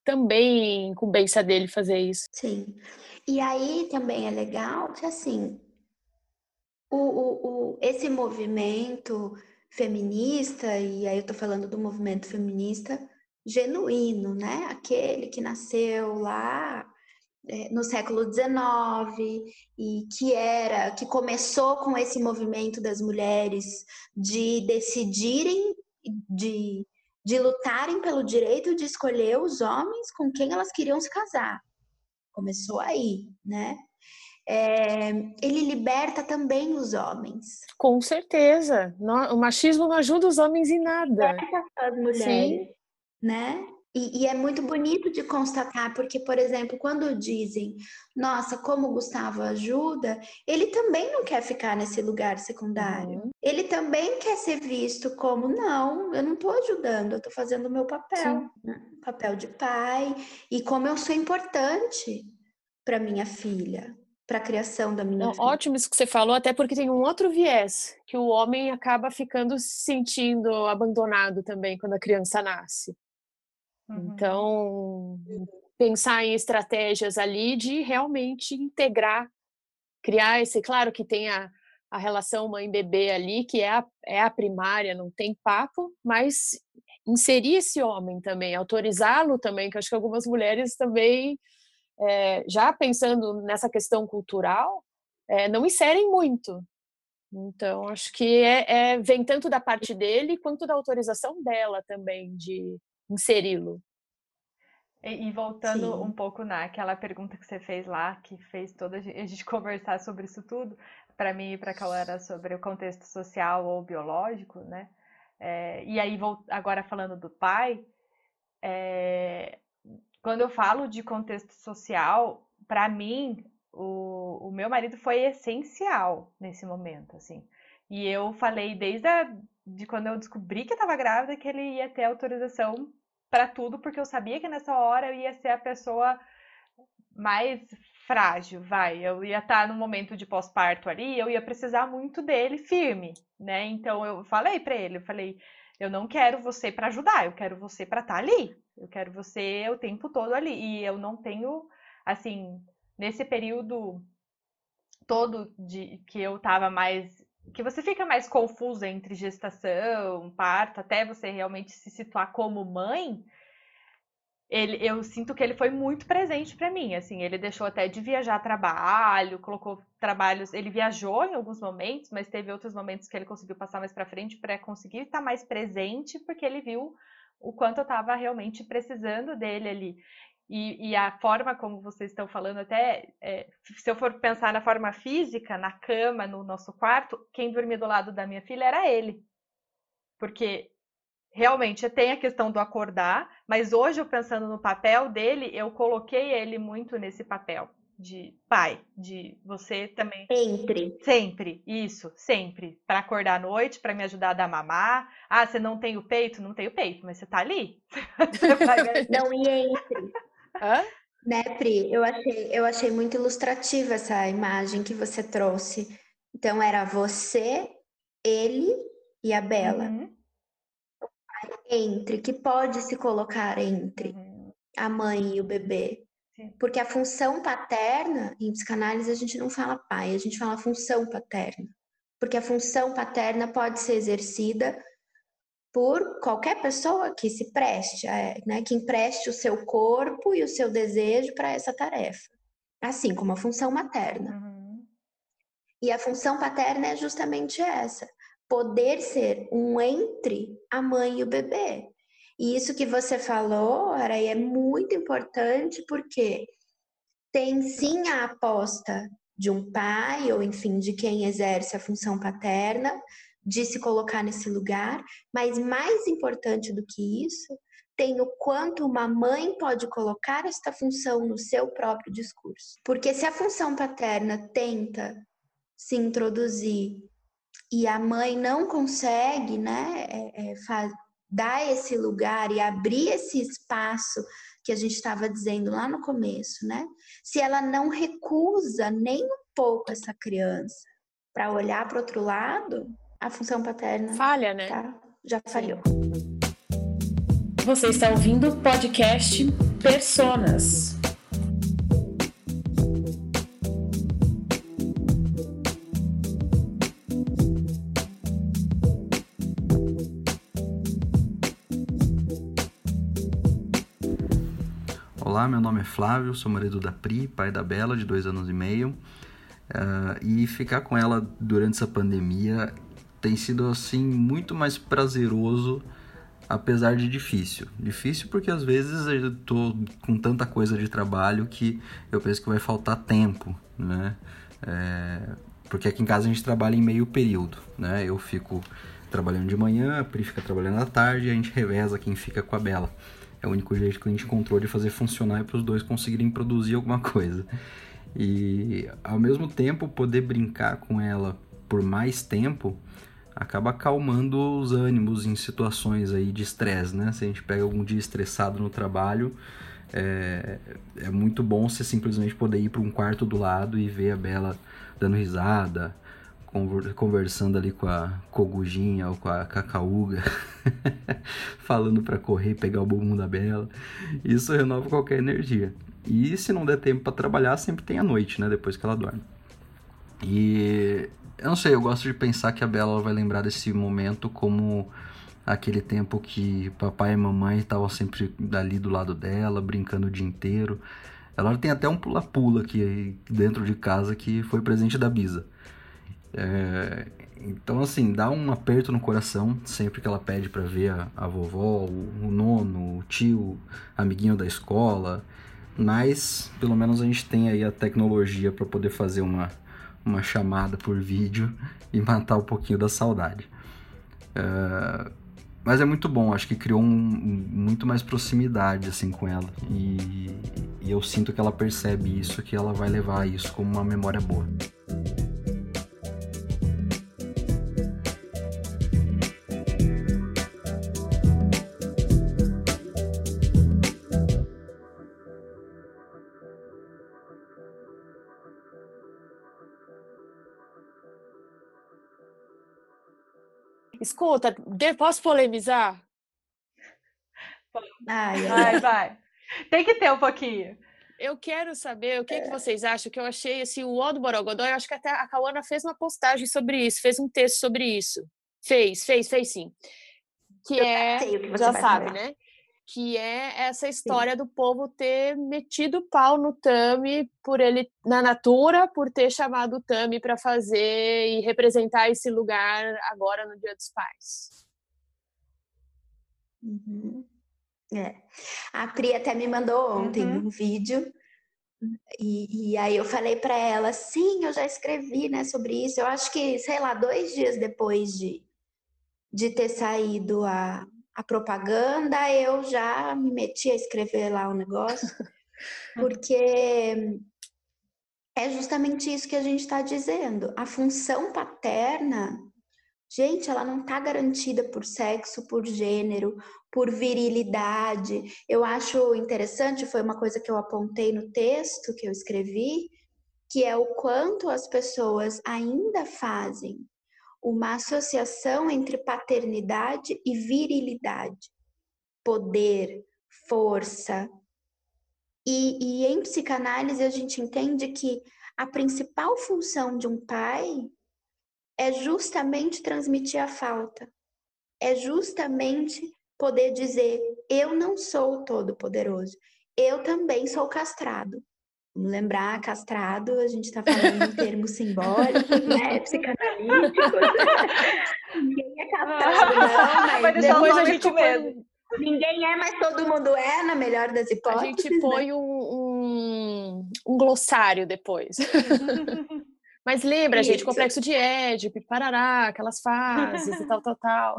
também incumbência dele fazer isso. Sim. E aí também é legal que assim, o, o, o, esse movimento feminista, e aí eu tô falando do movimento feminista genuíno, né? Aquele que nasceu lá no século XIX e que era, que começou com esse movimento das mulheres de decidirem, de, de lutarem pelo direito de escolher os homens com quem elas queriam se casar. Começou aí, né? é, ele liberta também os homens. Com certeza. O machismo não ajuda os homens em nada. Liberta as mulheres, Sim. né? E, e, é muito bonito de constatar, porque, por exemplo, quando dizem, nossa, como o Gustavo ajuda, ele também não quer ficar nesse lugar secundário. Uhum. Ele também quer ser visto como, não, eu não estou ajudando, eu estou fazendo o meu papel, né? papel de pai, e como eu sou importante para minha filha para a criação da minha Não, filha. Ótimo isso que você falou, até porque tem um outro viés, que o homem acaba ficando se sentindo abandonado também quando a criança nasce. Uhum. Então, pensar em estratégias ali de realmente integrar, criar esse, claro que tem a, a relação mãe-bebê ali, que é a, é a primária, não tem papo, mas inserir esse homem também, autorizá-lo também, que acho que algumas mulheres também é, já pensando nessa questão cultural, é, não inserem muito. Então, acho que é, é, vem tanto da parte dele quanto da autorização dela também de inseri-lo. E, e, voltando Sim. um pouco naquela pergunta que você fez lá, que fez toda a gente, conversar sobre isso tudo, para mim e para a era sobre o contexto social ou biológico, né? É, e aí, agora falando do pai, é, quando eu falo de contexto social, para mim, o, o meu marido foi essencial nesse momento, assim. E eu falei desde a, de quando eu descobri que estava grávida que ele ia ter autorização para tudo, porque eu sabia que nessa hora eu ia ser a pessoa mais frágil, vai. Eu ia estar no momento de pós-parto ali, eu ia precisar muito dele firme, né? Então eu falei para ele, eu falei, eu não quero você para ajudar, eu quero você para estar tá ali. Eu quero você o tempo todo ali. E eu não tenho, assim, nesse período todo de que eu tava mais. Que você fica mais confusa entre gestação, parto, até você realmente se situar como mãe. Ele, eu sinto que ele foi muito presente para mim, assim, ele deixou até de viajar a trabalho, colocou trabalhos, ele viajou em alguns momentos, mas teve outros momentos que ele conseguiu passar mais para frente para conseguir estar mais presente, porque ele viu o quanto eu estava realmente precisando dele ali. E, e, a forma como vocês estão falando, até é, se eu for pensar na forma física, na cama, no nosso quarto, quem dormia do lado da minha filha era ele. Porque realmente tem a questão do acordar, mas hoje eu pensando no papel dele, eu coloquei ele muito nesse papel de pai, de você também. Sempre. Sempre, isso, sempre. Para acordar à noite, para me ajudar a dar mamar. Ah, você não tem o peito? Não tem o peito, mas você tá ali. não, e entre. Hã? Né, Pri? Eu achei, eu achei muito ilustrativa essa imagem que você trouxe. Então, era você ele e a Bela. Uhum. Entre, que pode se colocar entre Uhum. a mãe e o bebê. Sim. Porque a função paterna, em psicanálise, a gente não fala pai, a gente fala função paterna. Porque a função paterna pode ser exercida por qualquer pessoa que se preste, é, né, que empreste o seu corpo e o seu desejo para essa tarefa. Assim como a função materna. Uhum. E a função paterna é justamente essa: poder ser um entre a mãe e o bebê. E isso que você falou, Araí, é muito importante porque tem sim a aposta de um pai, ou enfim, de quem exerce a função paterna, de se colocar nesse lugar, mas mais importante do que isso, tem o quanto uma mãe pode colocar esta função no seu próprio discurso. Porque se a função paterna tenta se introduzir e a mãe não consegue, né, é, é, faz, dar esse lugar e abrir esse espaço que a gente estava dizendo lá no começo, né? Se ela não recusa nem um pouco essa criança para olhar para outro lado, a função paterna Falha, né? tá, já falhou. Você está ouvindo o podcast Personas. Olá, meu nome é Flávio, sou marido da Pri, pai da Bela, de dois anos e meio. Uh, e ficar com ela durante essa pandemia tem sido assim muito mais prazeroso, apesar de difícil. Difícil porque às vezes eu tô com tanta coisa de trabalho que eu penso que vai faltar tempo, né? É, porque aqui em casa a gente trabalha em meio período, né? Eu fico trabalhando de manhã, a Pri fica trabalhando à tarde e a gente reveza quem fica com a Bela. É o único jeito que a gente encontrou de fazer funcionar e para os dois conseguirem produzir alguma coisa. E ao mesmo tempo poder brincar com ela por mais tempo acaba acalmando os ânimos em situações aí de estresse, né? Se a gente pega algum dia estressado no trabalho, é, é muito bom você simplesmente poder ir para um quarto do lado e ver a Bela dando risada, conversando ali com a Cogujinha ou com a Cacaúga, falando para correr, pegar o bumbum da Bela. Isso renova qualquer energia. E se não der tempo para trabalhar, sempre tem a noite, né? Depois que ela dorme. E eu não sei, eu gosto de pensar que a Bela vai lembrar desse momento como aquele tempo que papai e mamãe estavam sempre ali do lado dela, brincando o dia inteiro. Ela tem até um pula-pula aqui dentro de casa que foi presente da Bisa. É, então, assim, dá um aperto no coração sempre que ela pede para ver a, a vovó, o, o, nono, o tio, amiguinho da escola. Mas, pelo menos, a gente tem aí a tecnologia para poder fazer uma, uma chamada por vídeo e matar um pouquinho da saudade. É, mas é muito bom, acho que criou um, muito mais proximidade assim com ela. E, e eu sinto que ela percebe isso, que ela vai levar isso como uma memória boa. Escuta, posso polemizar? Ai, Vai, vai. Tem que ter um pouquinho. Eu quero saber o que, que vocês acham, que eu achei assim, o O do Borogodó, eu acho que até a Cauana fez uma postagem sobre isso, fez um texto sobre isso. Fez, fez, fez sim. Que Eu é, sei o que você já sabe, falar. né? Que é essa história do povo ter metido pau no Tami por ele na Natura, por ter chamado o Tami para fazer e representar esse lugar agora no Dia dos Pais. Uhum. É. A Pri até me mandou ontem Uhum. um vídeo e, e aí eu falei para ela, sim, eu já escrevi, né, sobre isso. Eu acho que, sei lá, dois dias depois de, de ter saído a, a propaganda, eu já me meti a escrever lá o negócio, porque é justamente isso que a gente está dizendo. A função paterna, gente, ela não está garantida por sexo, por gênero, por virilidade. Eu acho interessante, foi uma coisa que eu apontei no texto que eu escrevi, que é o quanto as pessoas ainda fazem uma associação entre paternidade e virilidade, poder, força. E, e em psicanálise a gente entende que a principal função de um pai é justamente transmitir a falta, é justamente poder dizer: eu não sou todo-poderoso, eu também sou castrado. Vamos lembrar, castrado, a gente está falando em termos simbólicos, né? Psicanalíticos. Ninguém é castrado, não, mas depois a gente põe... Ninguém é, mas todo mundo é, na melhor das hipóteses. A gente põe né? um, um, um glossário depois. Mas lembra, Isso. gente, complexo de Édipo, parará, aquelas fases e tal, tal, tal.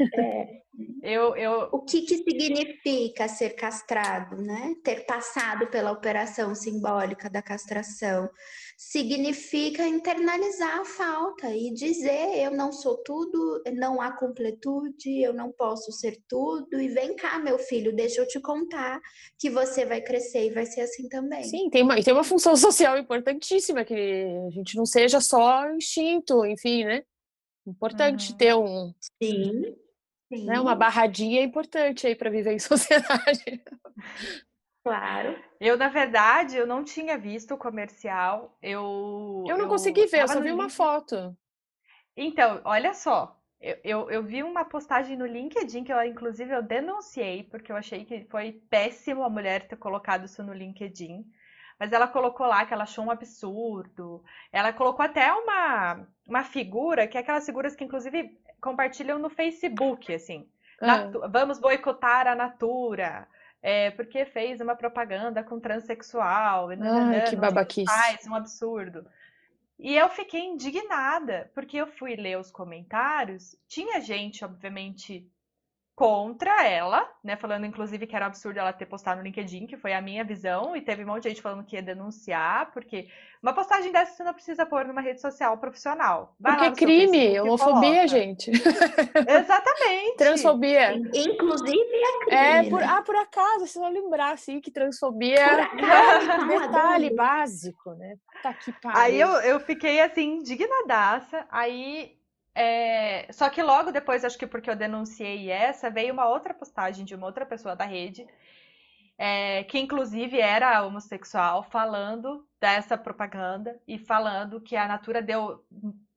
É. Eu, eu... O que, que significa ser castrado, né? Ter passado pela operação simbólica da castração significa internalizar a falta e dizer eu não sou tudo, não há completude, eu não posso ser tudo e vem cá, meu filho, deixa eu te contar que você vai crescer e vai ser assim também. Sim, tem uma, tem uma função social importantíssima que a gente não seja só instinto, enfim, né? Importante uhum. ter um Sim. Sim. Né, uma barradinha importante aí para viver em sociedade. Claro. Eu, na verdade, eu não tinha visto o comercial. Eu, eu não eu consegui ver, eu só vi uma foto. Então, olha só. Eu, eu, eu, vi uma postagem no LinkedIn que eu, inclusive, eu denunciei, porque eu achei que foi péssimo a mulher ter colocado isso no LinkedIn. Mas ela colocou lá que ela achou um absurdo. Ela colocou até uma, uma figura, que é aquelas figuras que, inclusive, compartilham no Facebook, assim. Ah. Vamos boicotar a Natura é, porque fez uma propaganda com transexual. Ai, nananã, que babaquice. Faz um absurdo. E eu fiquei indignada, porque eu fui ler os comentários. Tinha gente, obviamente, contra ela, né? Falando, inclusive, que era absurdo ela ter postado no LinkedIn, que foi a minha visão, e teve um monte de gente falando que ia denunciar, porque uma postagem dessa você não precisa pôr numa rede social profissional. Vai porque é crime, homofobia, gente. Exatamente. transfobia. Inclusive é crime. É, por, né? ah, por acaso, você vai lembrar, assim, que transfobia é um detalhe básico, né? Tá aqui, Aí eu, eu fiquei, assim, indignadaça, aí é, só que logo depois, acho que porque eu denunciei essa, veio uma outra postagem de uma outra pessoa da rede, é, que inclusive era homossexual, falando dessa propaganda e falando que a Natura deu.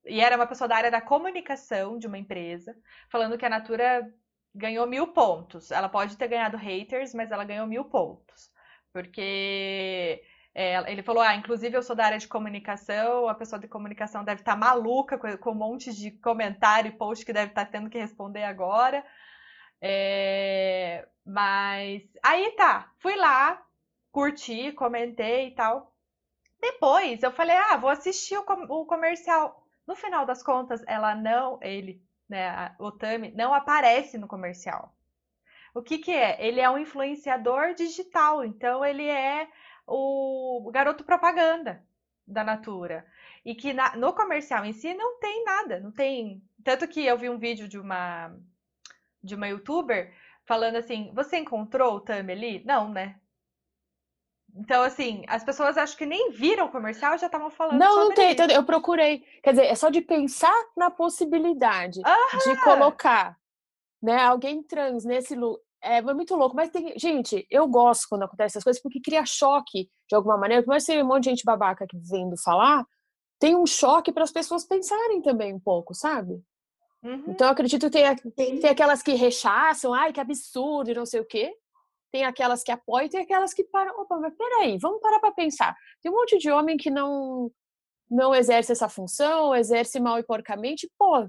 E era uma pessoa da área da comunicação de uma empresa, falando que a Natura ganhou mil pontos. Ela pode ter ganhado haters, mas ela ganhou mil pontos. Porque é, ele falou, ah, inclusive eu sou da área de comunicação, a pessoa de comunicação deve estar tá maluca com, com, um monte de comentário e post que deve estar tá tendo que responder agora. É, mas aí tá, fui lá, curti, comentei e tal. Depois eu falei, ah, vou assistir o, com o comercial. No final das contas, ela não, ele, né, o Tami, não aparece no comercial. O que que é? Ele é um influenciador digital, então ele é o garoto propaganda da Natura. E que na, no comercial em si não tem nada, não tem. Tanto que eu vi um vídeo de uma de uma youtuber falando assim: você encontrou o Tami ali? Não, né? Então, assim, as pessoas acho que nem viram o comercial e já estavam falando. Não, não tem. Isso. Eu procurei. Quer dizer, é só de pensar na possibilidade de colocar né, alguém trans nesse, é, muito louco, mas tem. Gente, eu gosto quando acontece essas coisas porque cria choque de alguma maneira. Por mais que um monte de gente babaca aqui vendo falar, tem um choque para as pessoas pensarem também um pouco, sabe? Uhum. Então, eu acredito que tem, tem aquelas que rechaçam, ai, que absurdo, e não sei o quê. Tem aquelas que apoiam e tem aquelas que param. Opa, mas peraí, vamos parar para pensar. Tem um monte de homem que não não exerce essa função, exerce mal e porcamente. Pô,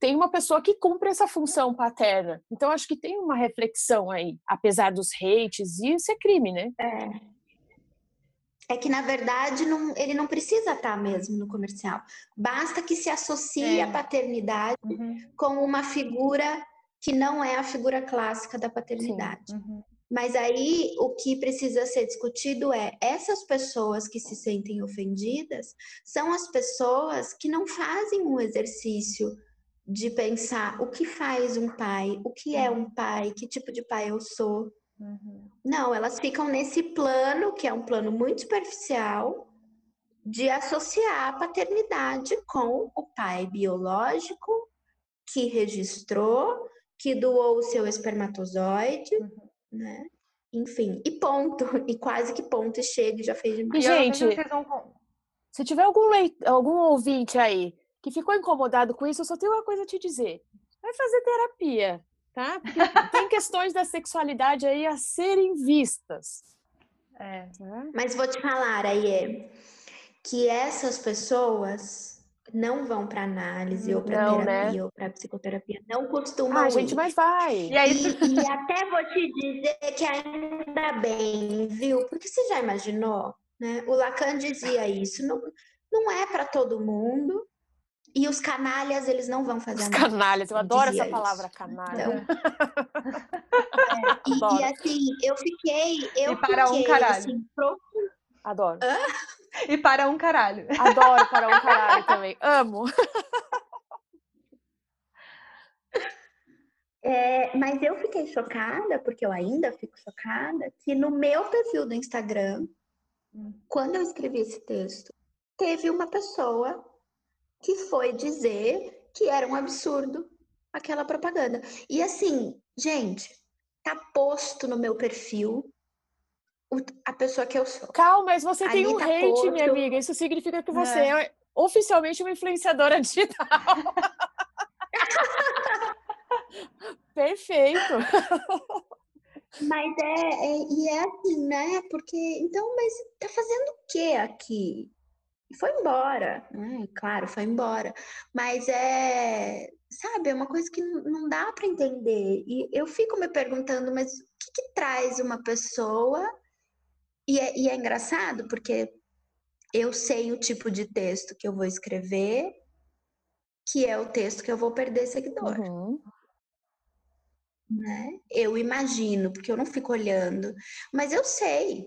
tem uma pessoa que cumpre essa função paterna. Então, acho que tem uma reflexão aí, apesar dos hates, e isso é crime, né? É. É que, na verdade, não, ele não precisa estar mesmo no comercial. Basta que se associe é. a paternidade uhum. com uma figura que não é a figura clássica da paternidade. Uhum. Mas aí o que precisa ser discutido é essas pessoas que se sentem ofendidas são as pessoas que não fazem um exercício de pensar o que faz um pai, o que é um pai, que tipo de pai eu sou. Uhum. Não, elas ficam nesse plano, que é um plano muito superficial, de associar a paternidade com o pai biológico que registrou, que doou o seu espermatozoide, Uhum. né? Enfim, e ponto. E quase que ponto, e chega, e já fez. E, E não sei gente, se tiver algum, leit- algum ouvinte aí que ficou incomodado com isso, eu só tenho uma coisa a te dizer. Vai fazer terapia, tá? Porque tem questões da sexualidade aí a serem vistas. É. tá? Mas vou te falar, aí que essas pessoas não vão para análise ou para né? terapia ou para psicoterapia, não costumam Ah, gente, ir. mas vai. E aí, E, e até vou te dizer que ainda bem, viu? Porque você já imaginou, né? O Lacan dizia isso, não, não é para todo mundo. E os canalhas, eles não vão fazer Os análise. canalhas, eu adoro essa palavra isso. canalha. E, Adoro. e assim, eu fiquei, eu E para um fiquei caralho. assim, pro- Adoro. e para um caralho. Adoro para um caralho também. Amo. É, mas eu fiquei chocada, porque eu ainda fico chocada, que no meu perfil do Instagram, Hum. quando eu escrevi esse texto, teve uma pessoa que foi dizer que era um absurdo aquela propaganda. E assim, gente, tá posto no meu perfil a pessoa que eu sou. Calma, mas você tem Ali um tá hate, posto. minha amiga. Isso significa que você é oficialmente uma influenciadora digital. Perfeito. Mas é, é- e é assim, né? Porque, então, mas tá fazendo o que aqui? E foi embora, né? Claro, foi embora. Mas é, sabe, é uma coisa que não não dá para entender. E eu fico me perguntando, mas o que que traz uma pessoa? E é, e é engraçado, porque eu sei o tipo de texto que eu vou escrever, que é o texto que eu vou perder seguidor Uhum. né? Eu imagino, porque eu não fico olhando, mas eu sei.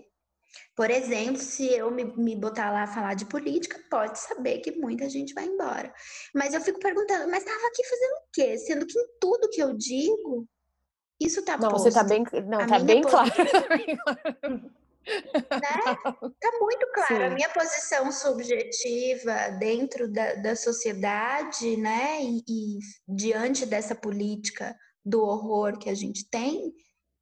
Por exemplo, se eu me, me botar lá a falar de política, pode saber que muita gente vai embora. Mas eu fico perguntando, mas estava aqui fazendo o quê? Sendo que em tudo que eu digo, isso tá Não, posto, você tá bem, não, A tá bem posi- claro. né? Tá muito claro. A Sim. minha posição subjetiva dentro da, da sociedade, né? E, e diante dessa política do horror que a gente tem,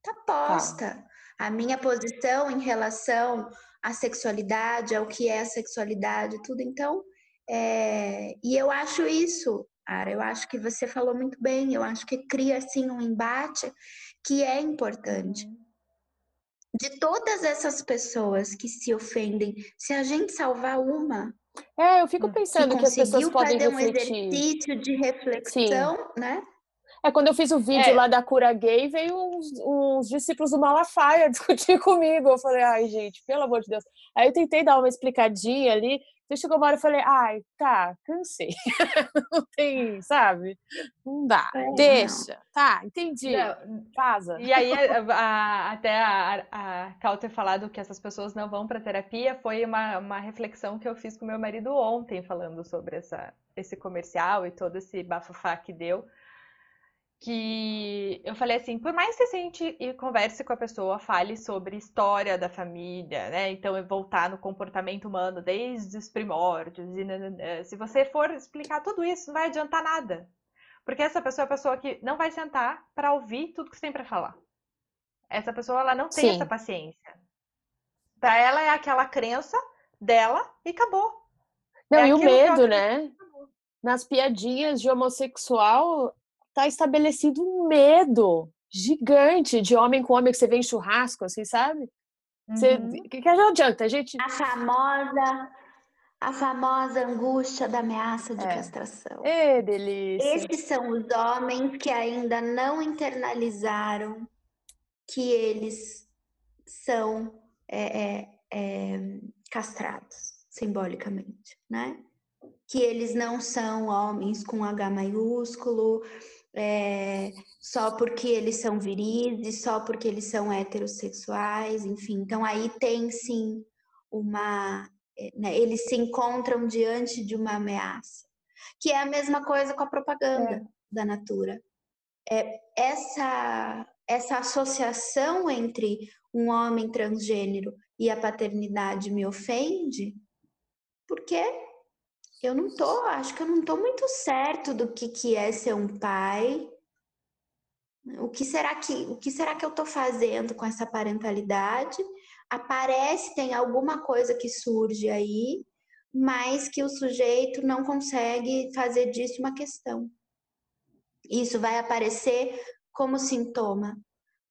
tá posta. A minha posição em relação à sexualidade, ao que é a sexualidade, tudo. Então, é, e eu acho isso, Ara, eu acho que você falou muito bem. Eu acho que cria assim um embate que é importante de todas essas pessoas que se ofendem, se a gente salvar uma É, eu fico pensando que que as pessoas podem fazer um refletir. exercício de reflexão, né? É, quando eu fiz o vídeo É. lá da cura gay, veio uns, uns discípulos do Malafaia discutir comigo. Eu falei, ai, gente, pelo amor de Deus. Aí eu tentei dar uma explicadinha ali. Então chegou uma hora eu falei, ai, tá, cansei. não tem, sabe? Não dá. É, não. Deixa. Tá, entendi. Não, Vaza. E aí, a- até a, a Cal ter falado que essas pessoas não vão para terapia foi uma, uma reflexão que eu fiz com meu marido ontem, falando sobre essa, esse comercial e todo esse bafafá que deu. Que eu falei assim: por mais que você sente e converse com a pessoa, fale sobre história da família, né? Então, é voltar no comportamento humano desde os primórdios. E se você for explicar tudo isso, não vai adiantar nada. Porque essa pessoa é a pessoa que não vai sentar para ouvir tudo que você tem para falar. Essa pessoa ela não tem Sim. essa paciência. Para ela é aquela crença dela e acabou. Não, É e o medo, né? Nas piadinhas de homossexual, tá estabelecido um medo gigante de homem com homem que você vê em churrasco, assim, sabe? Você, Uhum. que, que não adianta, a gente. A famosa, a famosa angústia da ameaça de É. castração. Ê, delícia. Esses são os homens que ainda não internalizaram que eles são é, é, é, castrados simbolicamente, né? Que eles não são homens com H maiúsculo, é, só porque eles são viris só porque eles são heterossexuais, enfim. Então aí tem sim uma, é, né, eles se encontram diante de uma ameaça, que é a mesma coisa com a propaganda da Natura. É, essa essa associação entre um homem transgênero e a paternidade me ofende, porque eu não tô, acho que eu não tô muito certo do que, que é ser um pai. O que será que, o que será que eu tô fazendo com essa parentalidade? Aparece, tem alguma coisa que surge aí, mas que o sujeito não consegue fazer disso uma questão. Isso vai aparecer como sintoma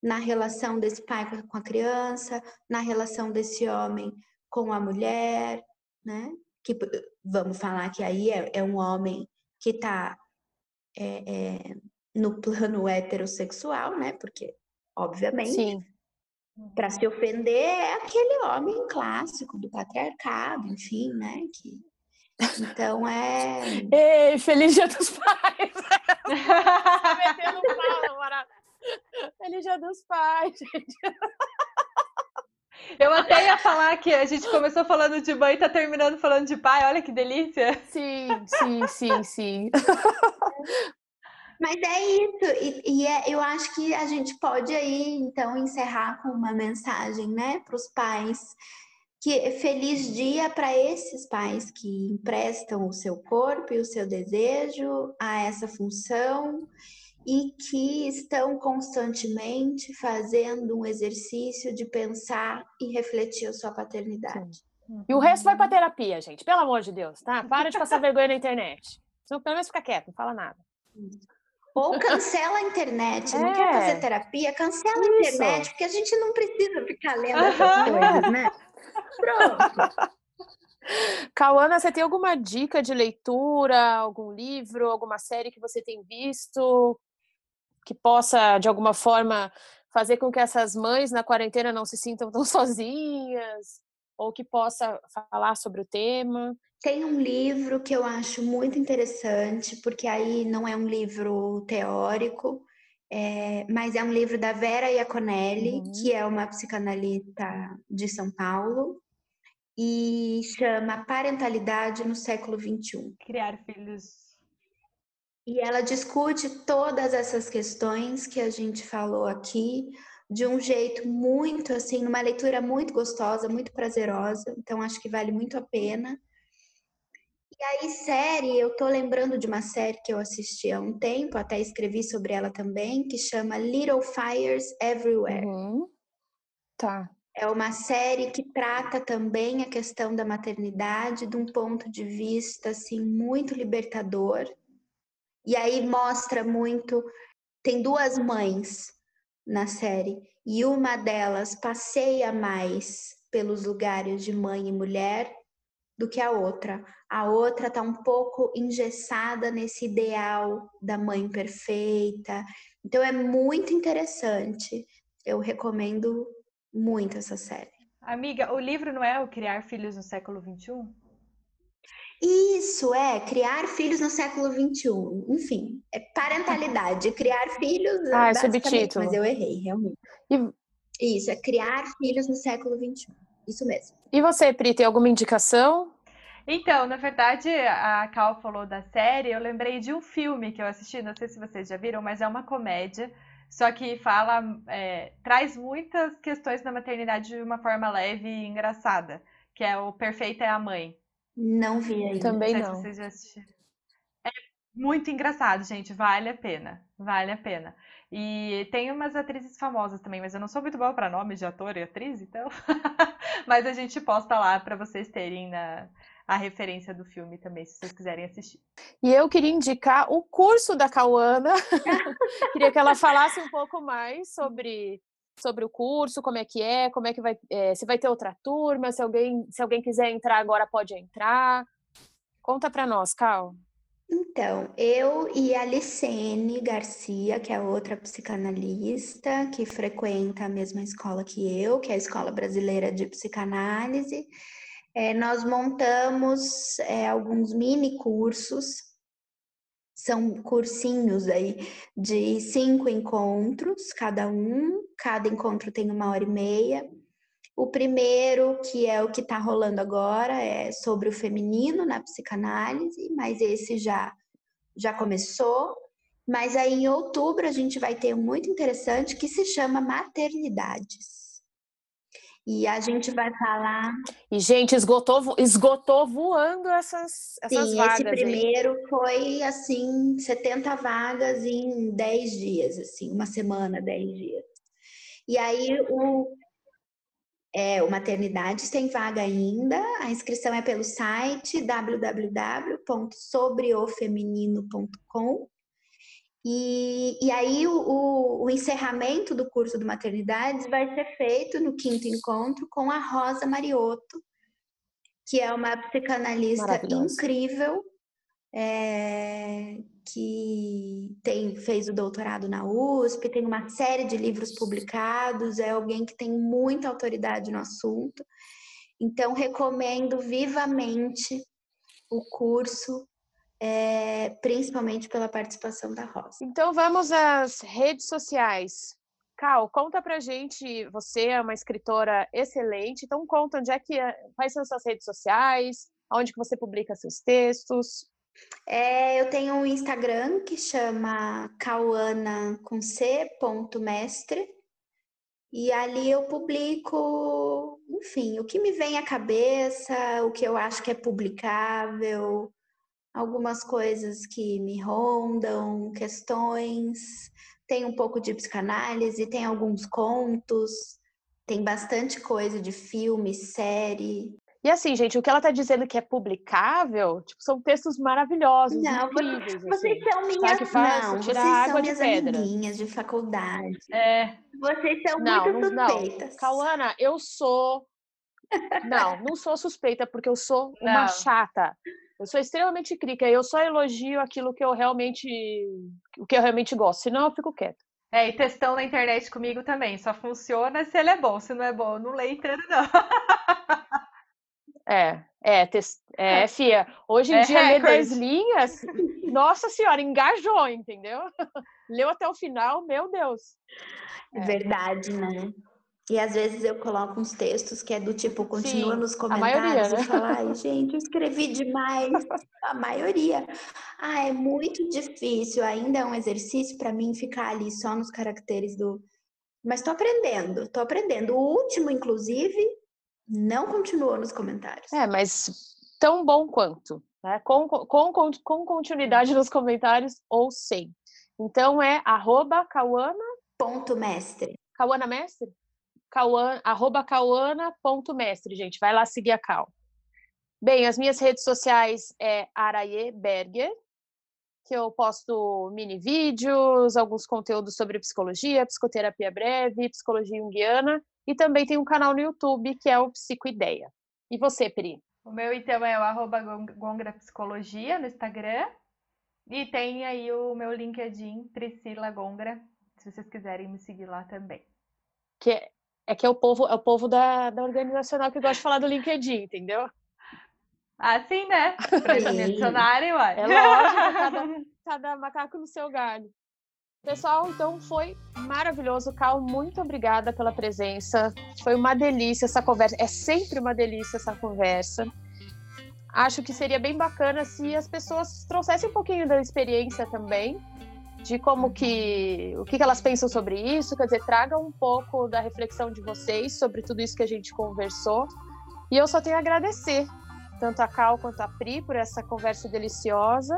na relação desse pai com a criança, na relação desse homem com a mulher, né? Que vamos falar que aí é, é um homem que está é, é, no plano heterossexual, né? Porque, obviamente, para se ofender é aquele homem clássico do patriarcado, enfim, né? Que, então é. Ei, feliz dia dos pais! metendo pau, Feliz dia dos pais, gente. Eu até ia falar que a gente começou falando de mãe e tá terminando falando de pai, olha que delícia. Sim, sim, sim, sim. Mas é isso, e, e é, eu acho que a gente pode aí, então, encerrar com uma mensagem, né, para os pais, que feliz dia para esses pais que emprestam o seu corpo e o seu desejo a essa função e que estão constantemente fazendo um exercício de pensar e refletir a sua paternidade. E o resto vai para terapia, gente, pelo amor de Deus, tá? Para de passar vergonha na internet. Senão, pelo menos fica quieto, não fala nada. Ou cancela a internet, não quer fazer é. terapia, cancela Isso. a internet, porque a gente não precisa ficar lendo essas coisas, né? Pronto. Cauana, você tem alguma dica de leitura, algum livro, alguma série que você tem visto que possa, de alguma forma, fazer com que essas mães na quarentena não se sintam tão sozinhas? Ou que possa falar sobre o tema? Tem um livro que eu acho muito interessante, porque aí não é um livro teórico, é, mas é um livro da Vera Iaconelli, uhum. que é uma psicanalista de São Paulo, e chama Parentalidade no século XXI. Criar filhos. E ela discute todas essas questões que a gente falou aqui de um jeito muito assim, numa leitura muito gostosa, muito prazerosa. Então acho que vale muito a pena. E aí, série, eu tô lembrando de uma série que eu assisti há um tempo, até escrevi sobre ela também, que chama Little Fires Everywhere. Uhum. Tá. É uma série que trata também a questão da maternidade de um ponto de vista assim muito libertador. E aí mostra muito. Tem duas mães na série, e uma delas passeia mais pelos lugares de mãe e mulher do que a outra. A outra está um pouco engessada nesse ideal da mãe perfeita. Então é muito interessante. Eu recomendo muito essa série. Amiga, o livro não é o Criar Filhos no Século XXI? Isso é criar filhos no século XXI. Enfim, é parentalidade, criar filhos. Ah, é subtítulo. Mas eu errei, realmente. E... Isso, é criar filhos no século XXI. Isso mesmo. E você, Pri, tem alguma indicação? Então, na verdade, a Cal falou da série, eu lembrei de um filme que eu assisti, não sei se vocês já viram, mas é uma comédia, só que fala, é, traz muitas questões da maternidade de uma forma leve e engraçada, que é o Perfeita é a Mãe. Não vi ainda. Também não. Vocês já assistiram. É muito engraçado, gente. Vale a pena. Vale a pena. E tem umas atrizes famosas também, mas eu não sou muito boa para nomes de ator e atriz, então. mas a gente posta lá para vocês terem na, a referência do filme também, se vocês quiserem assistir. E eu queria indicar o curso da Cauana. queria que ela falasse um pouco mais sobre sobre o curso, como é que é, como é que vai, é, se vai ter outra turma, se alguém, se alguém quiser entrar agora pode entrar. Conta para nós, Cal. Então, eu e a Licene Garcia, que é outra psicanalista que frequenta a mesma escola que eu, que é a Escola Brasileira de Psicanálise, é, nós montamos é, alguns mini cursos são cursinhos aí de cinco encontros, cada um, cada encontro tem uma hora e meia. O primeiro, que é o que está rolando agora, é sobre o feminino na psicanálise, mas esse já, já começou. Mas aí em outubro a gente vai ter um muito interessante que se chama Maternidades. E a gente vai falar. E, gente, esgotou, esgotou voando essas, essas Sim, vagas. esse primeiro foi assim, 70 vagas em 10 dias, assim, uma semana, 10 dias. E aí o, é, o Maternidades tem vaga ainda, a inscrição é pelo site www.sobreofeminino.com e, e aí o, o, o, encerramento do curso do Maternidades vai ser feito no quinto encontro com a Rosa Mariotto, que é uma psicanalista incrível, é, que tem, fez o doutorado na USP, tem uma série de livros publicados, é alguém que tem muita autoridade no assunto. Então, recomendo vivamente o curso é, principalmente pela participação da Rosa. Então vamos às redes sociais. Cal, conta pra gente, você é uma escritora excelente, então conta onde é que é, quais são suas redes sociais, onde que você publica seus textos. É, eu tenho um Instagram que chama cauana com c ponto mestre e ali eu publico, enfim, o que me vem à cabeça, o que eu acho que é publicável, algumas coisas que me rondam, questões. Tem um pouco de psicanálise, tem alguns contos, tem bastante coisa de filme, série. E assim, gente, o que ela está dizendo que é publicável, tipo, são textos maravilhosos, não, incríveis. Vocês assim. são minhas, não, vocês são minhas amiguinhas de faculdade. É. Vocês são não, muito suspeitas. Não. Cauana, eu sou... Não, não sou suspeita, porque eu sou uma chata. Eu sou extremamente crítica, eu só elogio aquilo que eu realmente, o que eu realmente gosto, senão eu fico quieta. É, e testão na internet comigo também, só funciona se ele é bom, se não é bom, eu não leio inteiro não. É, é, test... é, fia, hoje em é dia ler 10 linhas, nossa senhora, engajou, entendeu? Leu até o final, meu Deus. É verdade, né? E às vezes eu coloco uns textos que é do tipo, continua Sim, nos comentários maioria, né? e fala, ai, gente, eu escrevi demais. a maioria. Ah, é muito difícil. Ainda é um exercício para mim ficar ali só nos caracteres do. Mas tô aprendendo, tô aprendendo. O último, inclusive, não continuou nos comentários. É, mas tão bom quanto. Né? Com, com, com, com continuidade nos comentários ou sem. Então é arroba cauana. Ponto mestre. Cauana mestre? Arroba cauana.mestre, gente. Vai lá seguir a Cal. Bem, as minhas redes sociais é Araye Berger, que eu posto mini vídeos, alguns conteúdos sobre psicologia, psicoterapia breve, psicologia junguiana, e também tem um canal no YouTube que é o Psicoideia. E você, Pri? O meu, então, é o arroba Gongra Psicologia no Instagram. E tem aí o meu LinkedIn, Priscila Gongra, se vocês quiserem me seguir lá também. Que é que é o povo, é o povo da, da organizacional que gosta de falar do LinkedIn, entendeu? Assim, né? Me adicionarem, uai. É lógico, cada, cada macaco no seu galho. Pessoal, então foi maravilhoso. Cal, muito obrigada pela presença. Foi uma delícia essa conversa. É sempre uma delícia essa conversa. Acho que seria bem bacana se as pessoas trouxessem um pouquinho da experiência também de como que o que elas pensam sobre isso, quer dizer, traga um pouco da reflexão de vocês sobre tudo isso que a gente conversou. E eu só tenho a agradecer tanto a Cal quanto a Pri por essa conversa deliciosa.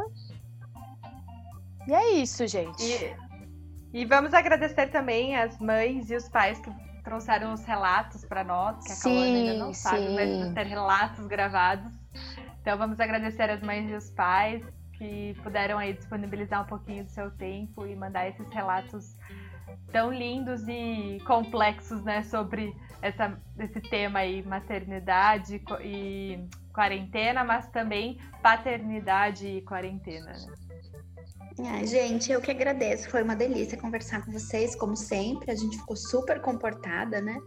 E é isso, gente. E, e vamos agradecer também as mães e os pais que trouxeram os relatos para nós, que a Cauana ainda não sim. sabe, mas ter relatos gravados. Então vamos agradecer as mães e os pais que puderam aí disponibilizar um pouquinho do seu tempo e mandar esses relatos tão lindos e complexos, né, sobre essa, esse tema aí, maternidade e quarentena, mas também paternidade e quarentena. Né? Gente, eu que agradeço. Foi uma delícia conversar com vocês, como sempre. A gente ficou super comportada, né?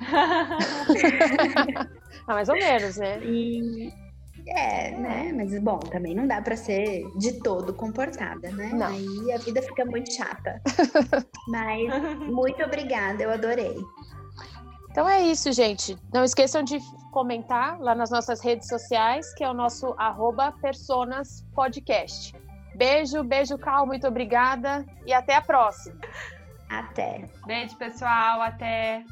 ah, mais ou menos, né? E é, né? Mas bom, também não dá para ser de todo comportada, né? Não. Aí a vida fica muito chata. Mas muito obrigada, eu adorei. Então é isso, gente. Não esqueçam de comentar lá nas nossas redes sociais, que é o nosso arroba Personas Podcast. Beijo, beijo, Cal, muito obrigada e até a próxima. Até. Beijo, pessoal, até.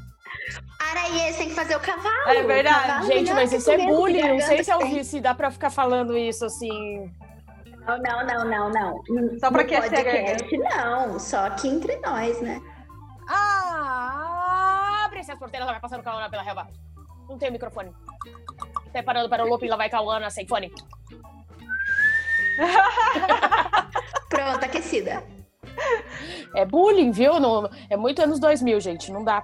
Araíês tem que fazer o cavalo. É verdade. Cavalo Gente, melhor mas isso é bullying. Não sei se eu que tem. ouvi, se dá pra ficar falando isso assim. Não, não, não, não, não. Só pra No aquecer a podcast, não. Só aqui entre nós, né? Ah, abre essas porteiras, ela vai passando calana pela relva. Não tem microfone. Preparando para o looping, lá vai calana sem fone. Pronto, aquecida. É bullying, viu? Não, é muito anos 2000, gente. Não dá.